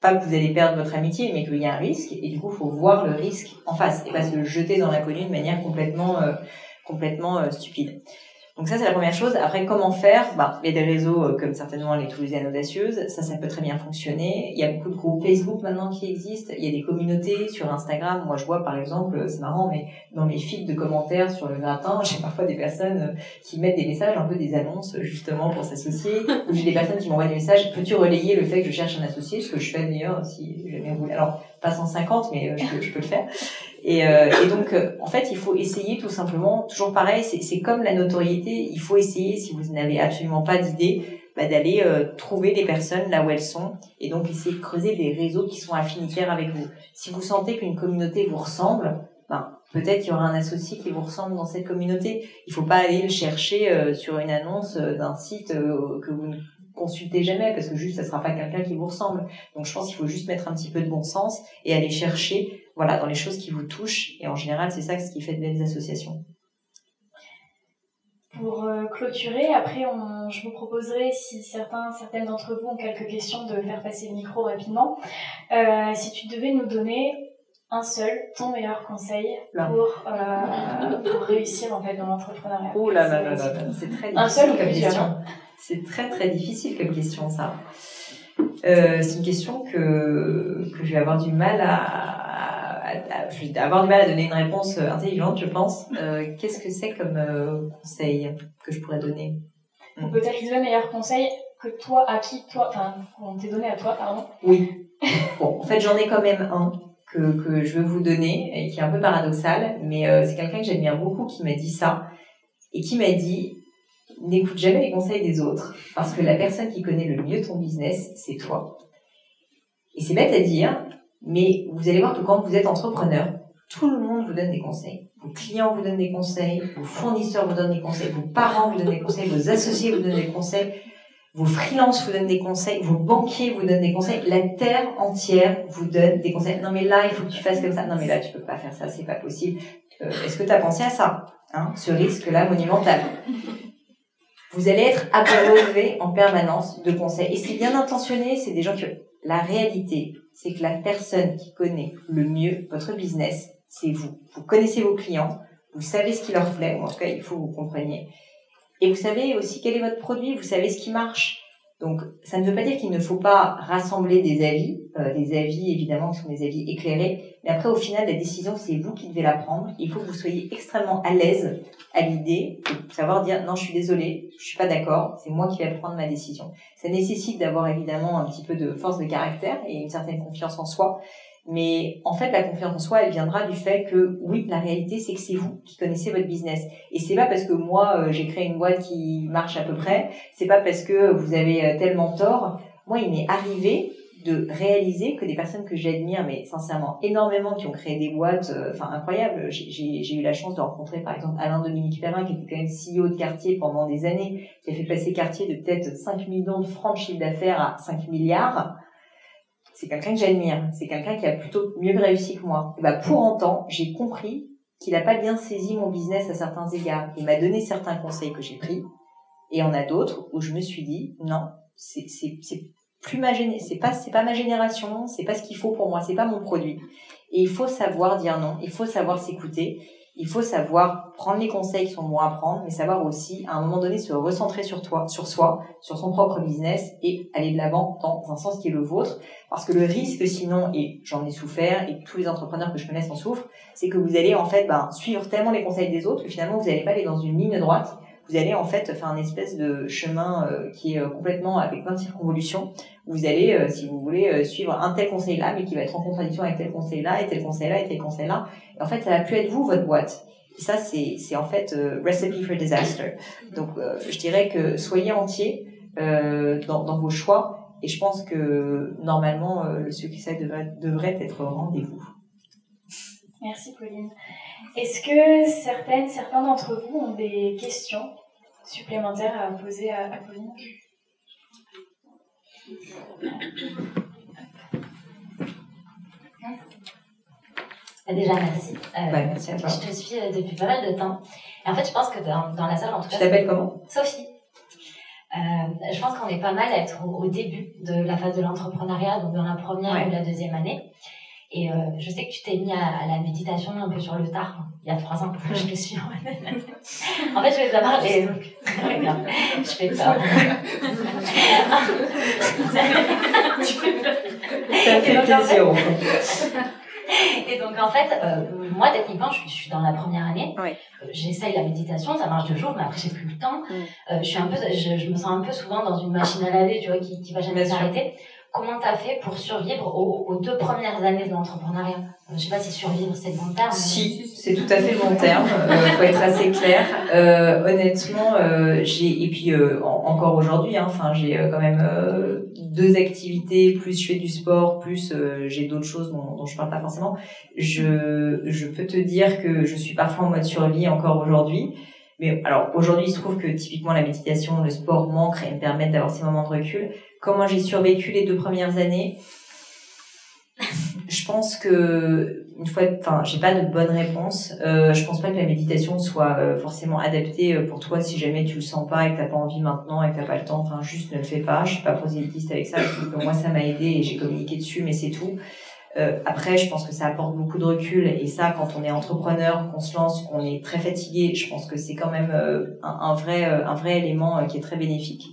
pas que vous allez perdre votre amitié, mais qu'il y a un risque, et du coup, il faut voir le risque en face et pas se jeter dans l'inconnu de manière complètement euh, complètement euh, stupide. Donc ça, c'est la première chose. Après, comment faire? Bah, Il y a des réseaux euh, comme certainement les Toulousaines Audacieuses. Ça, ça peut très bien fonctionner. Il y a beaucoup de groupes Facebook maintenant qui existent. Il y a des communautés sur Instagram. Moi, je vois, par exemple, euh, c'est marrant, mais dans mes feeds de commentaires sur le gratin, j'ai parfois des personnes euh, qui mettent des messages, un peu des annonces, justement, pour s'associer. Ou j'ai des personnes qui m'envoient des messages. Peux-tu relayer le fait que je cherche un associé? Ce que je fais d'ailleurs, si jamais vous... Alors, pas 150, mais je peux le faire. Et, euh, et donc, euh, en fait, il faut essayer tout simplement, toujours pareil, c'est comme la notoriété, il faut essayer, si vous n'avez absolument pas d'idée, bah, d'aller euh, trouver des personnes là où elles sont et donc essayer de creuser des réseaux qui sont affinitaires avec vous. Si vous sentez qu'une communauté vous ressemble, ben, peut-être qu'il y aura un associé qui vous ressemble dans cette communauté. Il faut pas aller le chercher sur une annonce d'un site que vous ne consultez jamais parce que juste ça sera pas quelqu'un qui vous ressemble. Donc je pense qu'il faut juste mettre un petit peu de bon sens et aller chercher voilà, dans les choses qui vous touchent. Et en général, c'est ça ce qui fait de belles associations. Pour euh, clôturer, après, on, je vous proposerai, si certains, certaines d'entre vous ont quelques questions, de faire passer le micro rapidement. Euh, si tu devais nous donner un seul, ton meilleur conseil pour, euh, pour réussir en fait dans l'entrepreneuriat. Oh là là là là, c'est très difficile un seul comme question. C'est très très difficile comme question ça. C'est une question que, que je vais avoir du mal à, avoir du mal à donner une réponse euh, intelligente, je pense. Euh, qu'est-ce que c'est comme euh, conseil que je pourrais donner? Peut-être le meilleur conseil que toi, à qui toi, enfin, qu'on t'ait donné à toi, pardon. Oui. bon, en fait, j'en ai quand même un que, que je veux vous donner et qui est un peu paradoxal, mais c'est quelqu'un que j'admire beaucoup qui m'a dit ça et qui m'a dit n'écoute jamais les conseils des autres parce que la personne qui connaît le mieux ton business, c'est toi. Et c'est bête à dire, mais vous allez voir que quand vous êtes entrepreneur, tout le monde vous donne des conseils. Vos clients vous donnent des conseils, vos fournisseurs vous donnent des conseils, vos parents vous donnent des conseils, vos associés vous donnent des conseils, vos freelances vous donnent des conseils, vos banquiers vous donnent des conseils, la terre entière vous donne des conseils. Non mais là, il faut que tu fasses comme ça. Non mais là, tu peux pas faire ça, c'est pas possible. Euh, est-ce que tu as pensé à ça hein, Ce risque-là monumental? Vous allez être abreuvé en permanence de conseils. Et c'est bien intentionné, c'est des gens qui... La réalité, c'est que la personne qui connaît le mieux votre business, c'est vous. Vous connaissez vos clients, vous savez ce qui leur plaît, ou en tout cas, il faut que vous compreniez. Et vous savez aussi quel est votre produit, vous savez ce qui marche. Donc, ça ne veut pas dire qu'il ne faut pas rassembler des avis, euh, des avis évidemment qui sont des avis éclairés, mais après, au final, la décision, c'est vous qui devez la prendre. Il faut que vous soyez extrêmement à l'aise à l'idée de savoir dire non, je suis désolé, je suis pas d'accord, c'est moi qui vais prendre ma décision. Ça nécessite d'avoir évidemment un petit peu de force de caractère et une certaine confiance en soi, mais en fait, la confiance en soi, elle viendra du fait que oui, la réalité, c'est que c'est vous qui connaissez votre business. Et c'est pas parce que moi, euh, j'ai créé une boîte qui marche à peu près, c'est pas parce que vous avez euh, tellement tort. Moi, il m'est arrivé de réaliser que des personnes que j'admire, mais sincèrement énormément, qui ont créé des boîtes, euh, enfin incroyables. J'ai eu la chance de rencontrer par exemple Alain Dominique Perrin, qui était quand même CEO de Cartier pendant des années, qui a fait passer Cartier de peut-être 5 millions de francs de chiffre d'affaires à 5 milliards c'est quelqu'un que j'admire, c'est quelqu'un qui a plutôt mieux réussi que moi. Bah, pour autant, j'ai compris qu'il n'a pas bien saisi mon business à certains égards. Il m'a donné certains conseils que j'ai pris, et en a d'autres où je me suis dit, non, c'est plus ma c'est pas, c'est pas ma génération, c'est pas ce qu'il faut pour moi, c'est pas mon produit. Et il faut savoir dire non, il faut savoir s'écouter, il faut savoir prendre les conseils qui sont bons à prendre, mais savoir aussi à un moment donné se recentrer sur toi, sur soi, sur son propre business et aller de l'avant dans un sens qui est le vôtre. Parce que le risque sinon, et j'en ai souffert, et tous les entrepreneurs que je connais en souffrent, c'est que vous allez en fait ben, suivre tellement les conseils des autres que finalement vous n'allez pas aller dans une ligne droite. Vous allez en fait faire un espèce de chemin euh, qui est euh, complètement avec plein de circonvolutions. Vous allez, euh, si vous voulez, suivre un tel conseil là, mais qui va être en contradiction avec tel conseil là, et tel conseil là, et tel conseil là. En fait, ça va plus être vous, votre boîte. Et ça, c'est, en fait recipe for disaster. Donc, je dirais que soyez entier dans, vos choix et je pense que normalement, euh, le succès devrait, devrait être au rendez-vous. Merci Pauline. Est-ce que certaines, certains d'entre vous ont des questions supplémentaires à poser à, Pauline bah, Déjà, merci. Euh, bah, merci à toi. Je te suis euh, depuis pas mal de temps. Et en fait, je pense que dans, dans la salle, en tout cas. Tu t'appelles comment? Sophie. Euh, je pense qu'on est pas mal à être au, début de la phase de l'entrepreneuriat, donc dans la première ou la deuxième année. Et euh, je sais que tu t'es mis à, la méditation un peu sur le tard, il y a trois ans, que je le suis. en fait, je vais savoir les... je fais peur. tu fais peur. Ça fait plaisir, en fait. Et donc, en fait, euh, moi, techniquement, je suis, dans la première année. Oui. J'essaye la méditation, ça marche deux jours, mais après, j'ai plus le temps. Mm. Euh, je, suis un peu, je, me sens un peu souvent dans une machine à laver, tu vois, qui, qui va jamais s'arrêter. Comment tu as fait pour survivre aux, deux premières années de l'entrepreneuriat Je sais pas si survivre c'est le bon terme. Si, c'est tout à fait le bon terme. Il euh, faut être assez clair. Euh, honnêtement, euh, j'ai et puis euh, encore aujourd'hui, hein, enfin j'ai euh, quand même deux activités, plus je fais du sport, plus j'ai d'autres choses dont, dont je parle pas forcément. Je je peux te dire que je suis parfois en mode survie encore aujourd'hui. Mais alors aujourd'hui, il se trouve que typiquement la méditation, le sport manquent et me permettent d'avoir ces moments de recul comment j'ai survécu les deux premières années. Je pense que une fois, enfin, j'ai pas de bonne réponse. Euh, je pense pas que la méditation soit euh, forcément adaptée euh, pour toi si jamais tu le sens pas et que t'as pas envie maintenant et que t'as pas le temps. Enfin, juste ne le fais pas. Je suis pas prosélytiste avec ça. moi, ça m'a aidé et j'ai communiqué dessus, mais c'est tout. Euh, après, je pense que ça apporte beaucoup de recul et ça, quand on est entrepreneur, qu'on se lance, qu'on est très fatigué, je pense que c'est quand même un, vrai, un vrai élément qui est très bénéfique.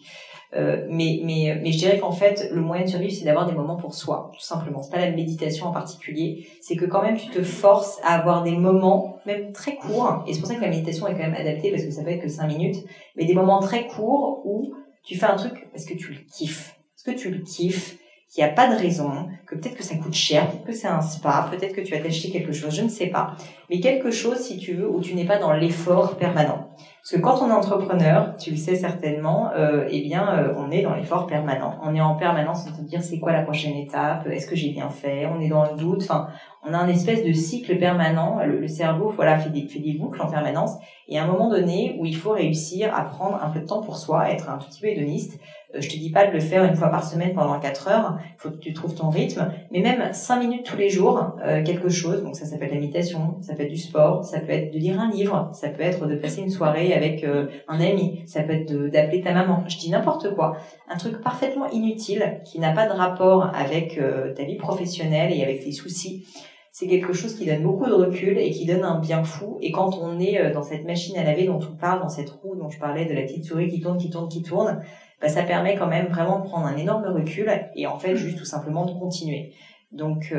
Euh, mais, mais, mais je dirais qu'en fait, le moyen de survivre, c'est d'avoir des moments pour soi, tout simplement. C'est pas la méditation en particulier. C'est que quand même, tu te forces à avoir des moments, même très courts. Et c'est pour ça que la méditation est quand même adaptée parce que ça peut être que cinq minutes. Mais des moments très courts où tu fais un truc parce que tu le kiffes. Parce que tu le kiffes qu'il n'y a pas de raison, que peut-être que ça coûte cher, peut-être que c'est un spa, peut-être que tu vas t'acheter quelque chose, je ne sais pas. Mais quelque chose, si tu veux, où tu n'es pas dans l'effort permanent. Parce que quand on est entrepreneur, tu le sais certainement, euh, eh bien, euh, on est dans l'effort permanent. On est en permanence en train de dire c'est quoi la prochaine étape, est-ce que j'ai bien fait, on est dans le doute. Enfin, on a un espèce de cycle permanent. Le, cerveau, voilà, fait des, fait des boucles en permanence. Et à un moment donné où il faut réussir à prendre un peu de temps pour soi, être un tout petit peu hédoniste, je te dis pas de le faire une fois par semaine pendant quatre heures. Il faut que tu trouves ton rythme. Mais même cinq minutes tous les jours, euh, quelque chose. Donc ça, ça peut être la ça peut être du sport, ça peut être de lire un livre, ça peut être de passer une soirée avec euh, un ami, ça peut être d'appeler ta maman. Je dis n'importe quoi. Un truc parfaitement inutile qui n'a pas de rapport avec ta vie professionnelle et avec tes soucis c'est quelque chose qui donne beaucoup de recul et qui donne un bien fou. Et quand on est dans cette machine à laver dont on parle, dans cette roue dont je parlais de la petite souris qui tourne, qui tourne, qui tourne, bah, ça permet quand même vraiment de prendre un énorme recul et en fait juste tout simplement de continuer. Donc,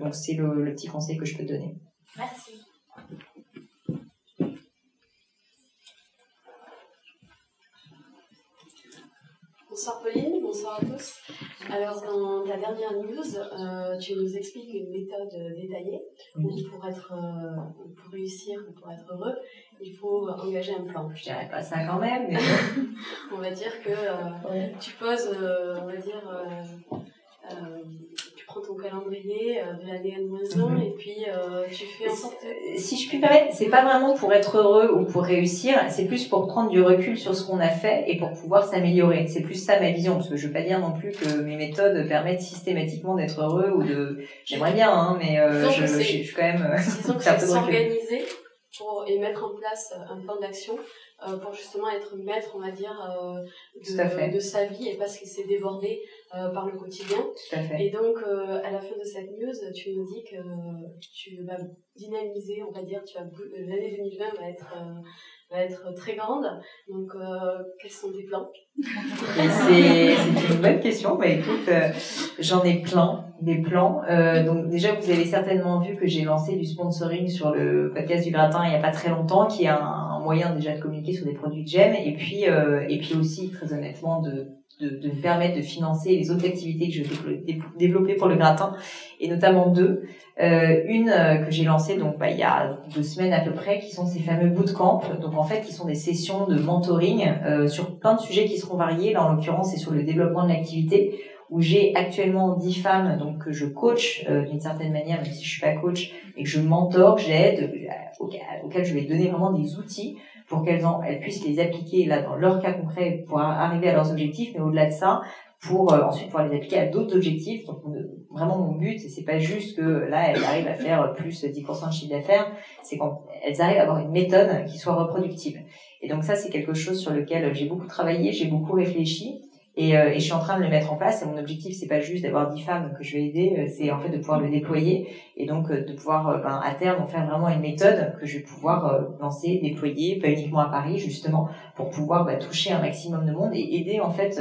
donc c'est le, le petit conseil que je peux donner. Merci. Bonsoir Pauline, bonsoir à tous. Alors dans ta dernière news, euh, tu nous expliques une méthode détaillée. Où pour être, euh, pour réussir, pour être heureux, il faut engager un plan. Je dirais pas ça quand même, mais on va dire que euh, tu poses, on va dire prends ton calendrier euh, de l'année N-1 mhm. et puis euh, tu fais en sorte... Si je puis me permettre, c'est pas vraiment pour être heureux ou pour réussir, c'est plus pour prendre du recul sur ce qu'on a fait et pour pouvoir s'améliorer. C'est plus ça ma vision, parce que je veux pas dire non plus que mes méthodes permettent systématiquement d'être heureux ou de... J'aimerais bien, hein, mais euh, je, je, suis quand même... Disons que c'est s'organiser pour, et mettre en place un plan d'action euh, pour justement être maître, on va dire, euh, de, de, sa vie et parce qu'il s'est débordé euh, par le quotidien. Et donc, à la fin de cette news, tu nous dis que tu vas dynamiser, on va dire, tu l'année 2020 va être va être très grande. Donc, quels sont tes plans? C'est une bonne question. Bah, écoute, j'en ai plein, des plans. donc, déjà, vous avez certainement vu que j'ai lancé du sponsoring sur le podcast du gratin il n'y a pas très longtemps, qui est un, moyen déjà de communiquer sur des produits que j'aime et puis euh, et puis aussi très honnêtement de, de, de me permettre de financer les autres activités que je vais développer pour le gratin et notamment deux. Euh, une euh, que j'ai lancée donc bah, il y a deux semaines à peu près qui sont ces fameux bootcamps. Donc en fait qui sont des sessions de mentoring euh, sur plein de sujets qui seront variés. Là en l'occurrence c'est sur le développement de l'activité où j'ai actuellement dix femmes donc que je coach euh, d'une certaine manière même si je suis pas coach et que je mentor j'aide auxquelles je vais donner vraiment des outils pour qu'elles elles puissent les appliquer là dans leur cas concret pour arriver à leurs objectifs, mais au-delà de ça, pour euh, ensuite pouvoir les appliquer à d'autres objectifs. Donc vraiment mon but, c'est pas juste que là elles arrivent à faire plus 10% de chiffre d'affaires, c'est qu'elles arrivent à avoir une méthode qui soit reproductible. Et donc ça c'est quelque chose sur lequel j'ai beaucoup travaillé, j'ai beaucoup réfléchi. Et, euh, et, je suis en train de le mettre en place. Et mon objectif, c'est pas juste d'avoir 10 femmes que je vais aider, euh, c'est en fait de pouvoir le déployer et donc euh, de pouvoir, ben, à terme, en faire vraiment une méthode que je vais pouvoir lancer, déployer, pas uniquement à Paris justement, pour pouvoir bah, toucher un maximum de monde et aider en fait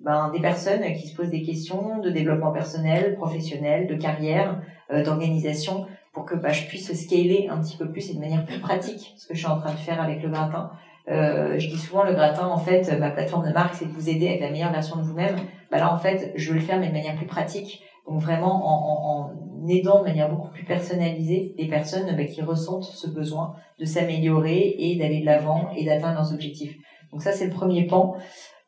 ben, des personnes qui se posent des questions de développement personnel, professionnel, de carrière, d'organisation, pour que bah, je puisse scaler un petit peu plus et de manière plus pratique ce que je suis en train de faire avec le gratin euh, je dis souvent le gratin, en fait, ma plateforme de marque, c'est de vous aider avec la meilleure version de vous-même. Bah là, en fait, je veux le faire, mais de manière plus pratique. Donc vraiment en, en, aidant de manière beaucoup plus personnalisée les personnes bah, qui ressentent ce besoin de s'améliorer et d'aller de l'avant et d'atteindre leurs objectifs. Donc ça, c'est le premier pan.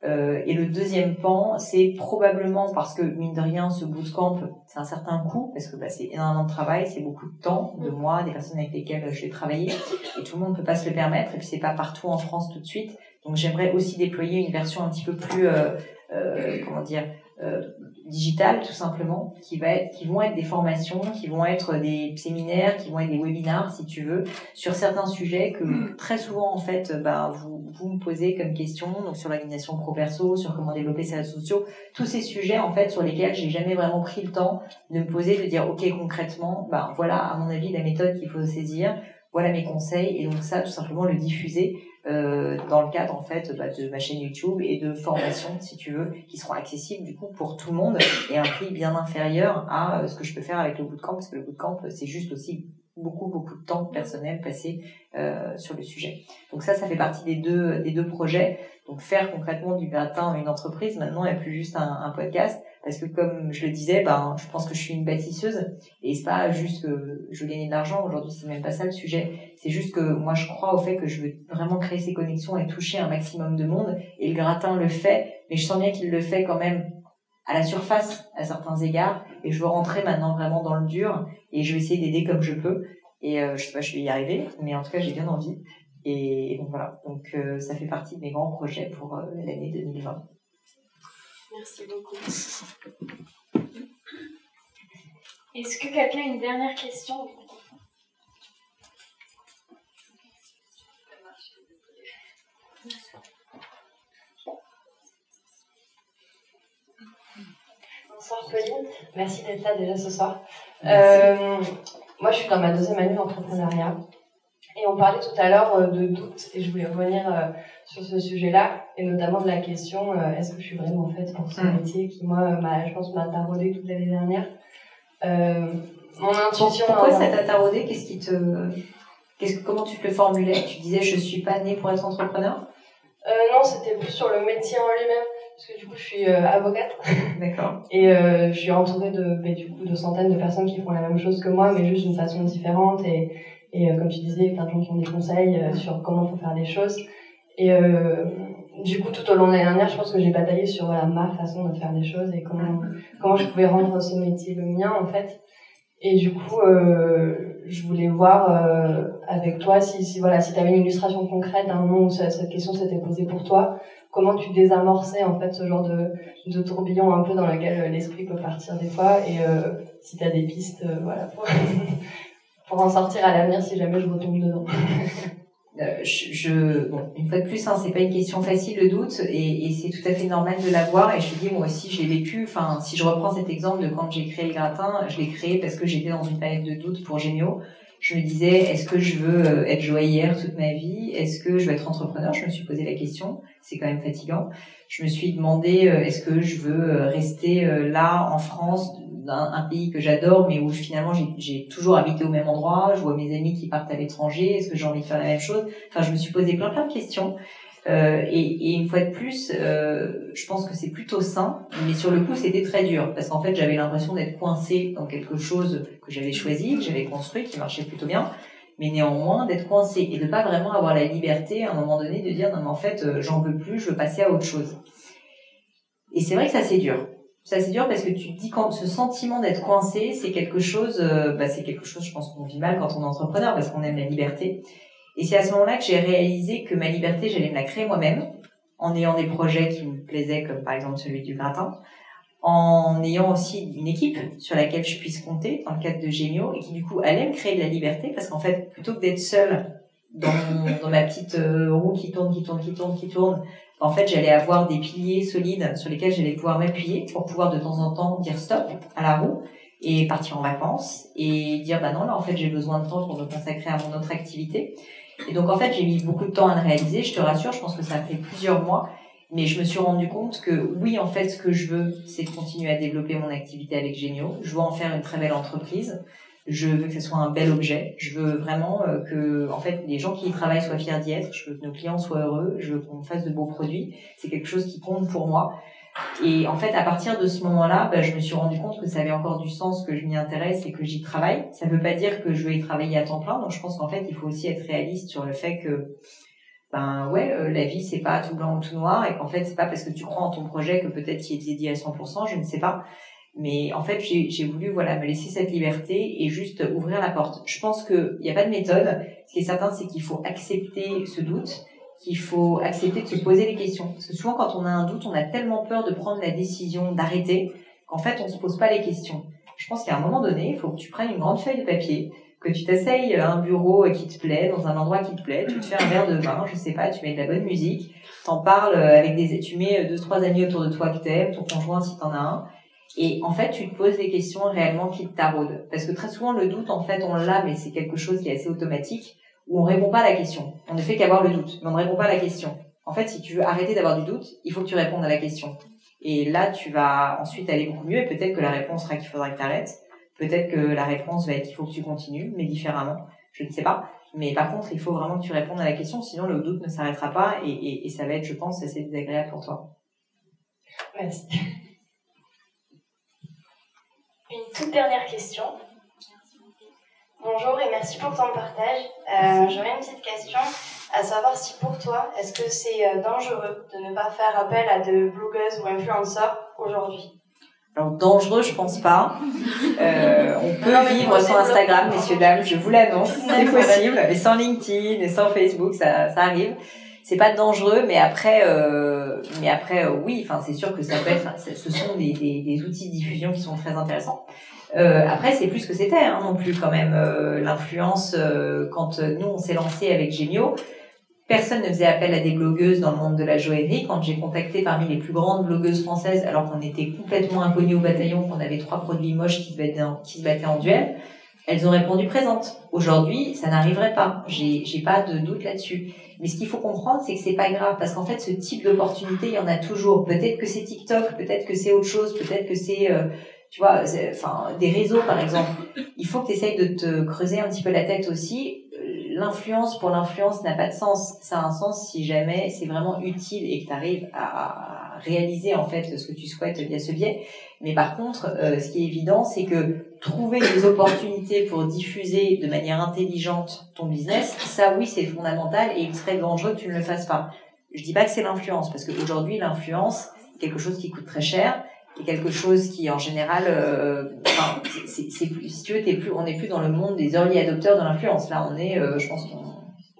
Euh, et le deuxième pan, c'est probablement parce que mine de rien, ce bootcamp, c'est un certain coût parce que bah, c'est énormément de travail, c'est beaucoup de temps, de moi, des personnes avec lesquelles je vais travailler, et tout le monde ne peut pas se le permettre. Et puis c'est pas partout en France tout de suite. Donc j'aimerais aussi déployer une version un petit peu plus, euh, euh, comment dire, euh, digital tout simplement, qui va être, qui vont être des formations, qui vont être des séminaires, qui vont être des webinars si tu veux, sur certains sujets que mm. très souvent en fait, bah, vous, vous me posez comme question, donc sur l'organisation pro perso, sur comment développer ses réseaux sociaux, tous ces sujets en fait sur lesquels j'ai jamais vraiment pris le temps de me poser, de dire ok concrètement, bah voilà à mon avis la méthode qu'il faut saisir, voilà mes conseils et donc ça tout simplement le diffuser euh, dans le cadre en fait bah, de ma chaîne YouTube et de formations si tu veux qui seront accessibles du coup pour tout le monde et un prix bien inférieur à euh, ce que je peux faire avec le bootcamp parce que le bootcamp c'est juste aussi beaucoup beaucoup de temps personnel passé euh, sur le sujet. Donc ça ça fait partie des deux des deux projets. Donc faire concrètement du gratin une entreprise maintenant et plus juste un podcast parce que comme je le disais, ben, je pense que je suis une bâtisseuse et c'est pas juste que je veux gagner de l'argent. Aujourd'hui, c'est même pas ça le sujet. C'est juste que moi, je crois au fait que je veux vraiment créer ces connexions et toucher un maximum de monde. Et le gratin le fait, mais je sens bien qu'il le fait quand même à la surface à certains égards. Et je veux rentrer maintenant vraiment dans le dur et je vais essayer d'aider comme je peux. Et euh, je sais pas, je vais y arriver, mais en tout cas, j'ai bien envie. Et, donc voilà. Donc euh, ça fait partie de mes grands projets pour euh, l'année 2020. Merci beaucoup. Est-ce que quelqu'un a une dernière question? Bonsoir Pauline, merci d'être là déjà ce soir. Euh, moi je suis dans ma deuxième année d'entrepreneuriat Et on parlait tout à l'heure de doute, et je voulais revenir sur ce sujet-là, et notamment de la question est-ce que je suis vraiment faite pour ce mm. métier qui, moi, je pense, m'a taraudé toute l'année dernière. mon intuition. Pourquoi ça t'a taraudé? Qu'est-ce qui te. Qu'est-ce que, comment tu te le formulais? Tu disais je suis pas née pour être entrepreneur? Non, c'était plus sur le métier en lui-même parce que du coup je suis euh, avocate. D'accord. Et euh, je suis entourée de, bah, du coup, de centaines de personnes qui font la même chose que moi, mais juste d'une façon différente. Et, et euh, comme tu disais, plein de gens qui ont des conseils sur comment faut faire les choses. Et du coup, tout au long de l'année dernière, je pense que j'ai bataillé sur ma façon de faire les choses et comment, comment je pouvais rendre ce métier le mien, en fait. Et du coup, je voulais voir avec toi si, si voilà si tu avais une illustration concrète d'un moment où cette question s'était posée pour toi, comment tu désamorçais en fait ce genre de, de tourbillon un peu dans lequel euh, l'esprit peut partir des fois et euh, si tu as des pistes euh, voilà pour, en sortir à l'avenir si jamais je retombe dedans. je, bon, une fois de plus, hein, c'est pas une question facile le doute et, et c'est tout à fait normal de l'avoir et je dis moi aussi j'ai vécu. Enfin, si je reprends cet exemple de quand j'ai créé le gratin, je l'ai créé parce que j'étais dans une période de doute pour Génio je me disais, est-ce que je veux euh, être joaillière toute ma vie? Est-ce que je veux être entrepreneur? Je me suis posé la question. C'est quand même fatigant. Je me suis demandé, euh, est-ce que je veux euh, rester là en France, un, pays que j'adore, mais où finalement j'ai toujours habité au même endroit. Je vois mes amis qui partent à l'étranger. Est-ce que j'ai envie de faire la même chose? Enfin, je me suis posé plein plein de questions. Euh, et, et, une fois de plus, euh, je pense que c'est plutôt sain, mais sur le coup, c'était très dur parce qu'en fait, j'avais l'impression d'être coincée dans quelque chose que j'avais choisi, que j'avais construit, qui marchait plutôt bien, mais néanmoins d'être coincée et de pas vraiment avoir la liberté à un moment donné de dire non mais en fait, euh, j'en veux plus, je veux passer à autre chose. Et c'est vrai que ça c'est dur. Ça c'est dur parce que tu te dis quand ce sentiment d'être coincé, c'est quelque chose, euh, bah, c'est quelque chose, je pense qu'on vit mal quand on est entrepreneur parce qu'on aime la liberté. Et c'est à ce moment-là que j'ai réalisé que ma liberté, j'allais me la créer moi-même, en ayant des projets qui me plaisaient, comme par exemple celui du gratin, en ayant aussi une équipe sur laquelle je puisse compter dans le cadre de Gémio et qui du coup allait me créer de la liberté parce qu'en fait, plutôt que d'être seule dans, ma petite euh, roue qui tourne, qui tourne, qui tourne, qui tourne, en fait, j'allais avoir des piliers solides sur lesquels j'allais pouvoir m'appuyer pour pouvoir de temps en temps dire stop à la roue et partir en vacances et dire bah non là en fait j'ai besoin de temps pour me consacrer à mon autre activité et donc en fait, j'ai mis beaucoup de temps à le réaliser. Je te rassure, je pense que ça a fait plusieurs mois. Mais je me suis rendu compte que oui, en fait, ce que je veux, c'est continuer à développer mon activité avec Génio. Je veux en faire une très belle entreprise. Je veux que ce soit un bel objet. Je veux vraiment euh, que, en fait, les gens qui y travaillent soient fiers d'y être. Je veux que nos clients soient heureux. Je veux qu'on fasse de beaux produits. C'est quelque chose qui compte pour moi. Et en fait, à partir de ce moment-là, bah, je me suis rendu compte que ça avait encore du sens que je m'y intéresse et que j'y travaille. Ça ne veut pas dire que je vais y travailler à temps plein. Donc, je pense qu'en fait, il faut aussi être réaliste sur le fait que, ben ouais, euh, la vie c'est pas tout blanc ou tout noir et qu'en fait c'est pas parce que tu crois en ton projet que peut-être il est dédié à 100%, je ne sais pas. Mais en fait, j'ai voulu voilà me laisser cette liberté et juste ouvrir la porte. Je pense qu'il n'y a pas de méthode. Ce qui est certain, c'est qu'il faut accepter ce doute qu'il faut accepter de se poser les questions. Parce que souvent, quand on a un doute, on a tellement peur de prendre la décision d'arrêter qu'en fait, on se pose pas les questions. Je pense qu'à un moment donné, il faut que tu prennes une grande feuille de papier, que tu t'asseyes à un bureau qui te plaît, dans un endroit qui te plaît, tu te fais un verre de vin, je sais pas, tu mets de la bonne musique, t'en parles avec des, tu mets deux, trois amis autour de toi que t'aimes, ton conjoint si t'en as un, et en fait, tu te poses des questions réellement qui te taraudent. Parce que très souvent, le doute, en fait, on l'a, mais c'est quelque chose qui est assez automatique où on répond pas à la question. On ne fait qu'avoir le doute, mais on ne répond pas à la question. En fait, si tu veux arrêter d'avoir du doute, il faut que tu répondes à la question. Et là, tu vas ensuite aller beaucoup mieux et peut-être que la réponse sera qu'il faudra que tu arrêtes. Peut-être que la réponse va être qu'il faut que tu continues, mais différemment. Je ne sais pas. Mais par contre, il faut vraiment que tu répondes à la question, sinon le doute ne s'arrêtera pas et, et, ça va être, je pense, assez désagréable pour toi. Merci. Une toute dernière question. Bonjour et merci pour ton partage. Euh, J'aurais une petite question, à savoir si pour toi, est-ce que c'est euh, dangereux de ne pas faire appel à de blogueuses ou influenceurs aujourd'hui? Alors dangereux, je pense pas. Euh, on peut vivre sans Instagram, messieurs dames, je vous l'annonce, c'est possible. Et sans LinkedIn et sans Facebook, ça, ça arrive. C'est pas dangereux, mais après, euh, mais après, euh, oui. Enfin, c'est sûr que ça peut être. Ce sont des, des, outils de diffusion qui sont très intéressants. Euh, après, c'est plus que c'était hein, non plus quand même euh, l'influence. Euh, quand nous on s'est lancé avec Gemio, personne ne faisait appel à des blogueuses dans le monde de la joaillerie. Quand j'ai contacté parmi les plus grandes blogueuses françaises, alors qu'on était complètement inconnus au bataillon, qu'on avait trois produits moches qui se battaient en, duel. elles ont répondu présente. Aujourd'hui, ça n'arriverait pas. J'ai pas de doute là-dessus. Mais ce qu'il faut comprendre, c'est que c'est pas grave parce qu'en fait, ce type d'opportunité, il y en a toujours. Peut-être que c'est TikTok, peut-être que c'est autre chose, peut-être que c'est, euh, tu vois, enfin, des réseaux par exemple. Il faut que tu essayes de te creuser un petit peu la tête aussi. L'influence pour l'influence n'a pas de sens. Ça a un sens si jamais c'est vraiment utile et que tu arrives à réaliser en fait ce que tu souhaites via ce biais. Mais par contre, euh, ce qui est évident, c'est que trouver des opportunités pour diffuser de manière intelligente ton business, ça oui, c'est fondamental et il serait dangereux que tu ne le fasses pas. Je dis pas que c'est l'influence, parce qu'aujourd'hui, l'influence, c'est quelque chose qui coûte très cher et quelque chose qui, en général, euh, c'est, si tu veux, t'es plus, on n'est plus dans le monde des early adopteurs de l'influence. Là, on est, euh, je pense qu'on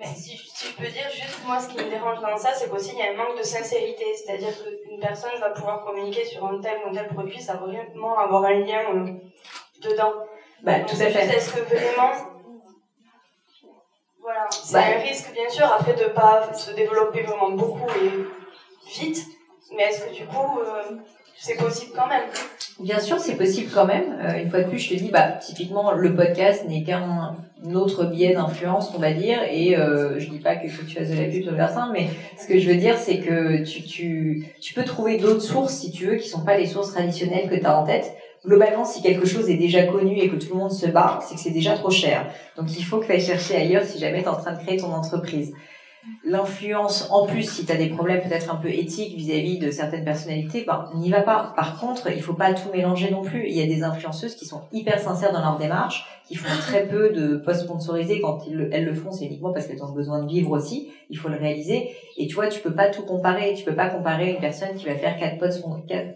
si, je peux dire, juste moi, ce qui me dérange dans ça, c'est qu'aussi il y a un manque de sincérité. C'est-à-dire qu'une personne va pouvoir communiquer sur un tel ou un tel produit, ça va vraiment avoir un lien euh, dedans. Bah, tout à fait. Est-ce que vraiment. Voilà. C'est bah, un risque, bien sûr, après de pas se développer vraiment beaucoup et vite. Mais est-ce que du coup, euh, c'est possible quand même? Bien sûr, c'est possible quand même. Euh, une fois de plus, je te dis, bah, typiquement, le podcast n'est qu'un autre biais d'influence, on va dire. Et euh, je dis pas que, tu as de la pub sur le ça, mais ce que je veux dire, c'est que tu, tu, tu peux trouver d'autres sources, si tu veux, qui sont pas les sources traditionnelles que tu as en tête. Globalement, si quelque chose est déjà connu et que tout le monde se bat, c'est que c'est déjà trop cher. Donc, il faut que tu ailles chercher ailleurs si jamais tu es en train de créer ton entreprise l'influence, en plus, si tu as des problèmes peut-être un peu éthiques vis-à-vis de certaines personnalités, ben, n'y va pas. Par contre, il faut pas tout mélanger non plus. Il y a des influenceuses qui sont hyper sincères dans leur démarche, qui font très peu de posts sponsorisés. Quand elles le font, c'est uniquement parce qu'elles ont besoin de vivre aussi. Il faut le réaliser. Et tu vois, tu peux pas tout comparer. Tu peux pas comparer une personne qui va faire quatre posts,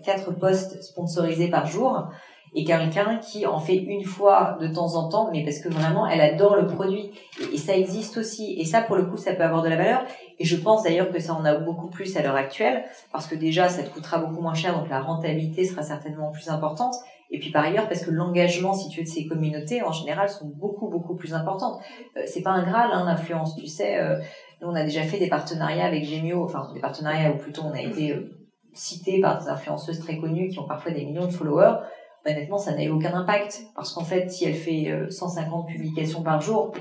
quatre posts sponsorisés par jour et quelqu'un qui en fait une fois de temps en temps, mais parce que vraiment elle adore le produit et, ça existe aussi. Et ça, pour le coup, ça peut avoir de la valeur. Et je pense d'ailleurs que ça en a beaucoup plus à l'heure actuelle parce que déjà, ça te coûtera beaucoup moins cher, donc la rentabilité sera certainement plus importante. Et puis par ailleurs, parce que l'engagement, si tu veux, de ces communautés, en général, sont beaucoup, beaucoup plus importantes. Euh, c'est pas un graal, hein, l'influence, tu sais. Euh, nous, on a déjà fait des partenariats avec Gemio, enfin des partenariats où plutôt on a été euh, cité par des influenceuses très connues qui ont parfois des millions de followers honnêtement, ça n'a eu aucun impact. Parce qu'en fait, si elle fait 150 euh, publications par jour,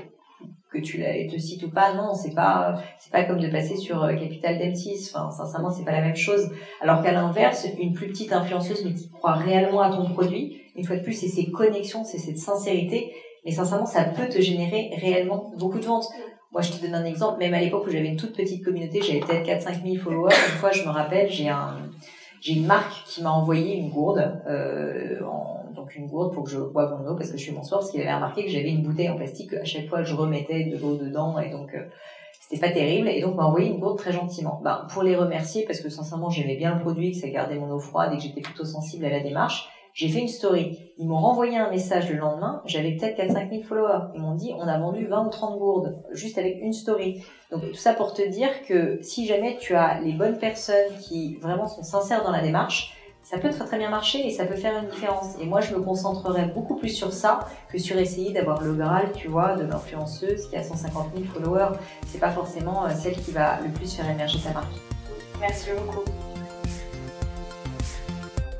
que tu la te cites ou pas, non, c'est pas, c'est pas comme de passer sur euh, Capital d'M6. Enfin, sincèrement, c'est pas la même chose. Alors qu'à l'inverse, une plus petite influenceuse, mais qui croit réellement à ton produit, une fois de plus, c'est ses connexions, c'est cette sincérité. Mais sincèrement, ça peut te générer réellement beaucoup de ventes. Moi, je te donne un exemple. Même à l'époque où j'avais une toute petite communauté, j'avais peut-être 4-5 000 followers. Une fois, je me rappelle, j'ai un, j'ai une marque qui m'a envoyé une gourde, euh, en, donc une gourde pour que je boive mon eau parce que je suis mon soir, parce qu'il avait remarqué que j'avais une bouteille en plastique à chaque fois je remettais de l'eau dedans et donc euh, c'était pas terrible et donc m'a envoyé une gourde très gentiment. Ben, pour les remercier parce que sincèrement j'aimais bien le produit, que ça gardait mon eau froide et que j'étais plutôt sensible à la démarche, j'ai fait une story. Ils m'ont renvoyé un message le lendemain. J'avais peut-être 4-5 000 followers. Ils m'ont dit, on a vendu 20 ou 30 gourdes, juste avec une story. Donc, tout ça pour te dire que si jamais tu as les bonnes personnes qui vraiment sont sincères dans la démarche, ça peut très très bien marcher et ça peut faire une différence. Et moi, je me concentrerai beaucoup plus sur ça que sur essayer d'avoir le Graal, tu vois, de l'influenceuse qui a 150 000 followers. C'est pas forcément euh, celle qui va le plus faire émerger sa marque. Merci beaucoup.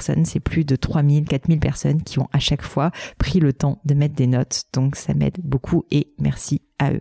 c'est plus de 3000, 4000 personnes qui ont à chaque fois pris le temps de mettre des notes. Donc ça m'aide beaucoup et merci à eux.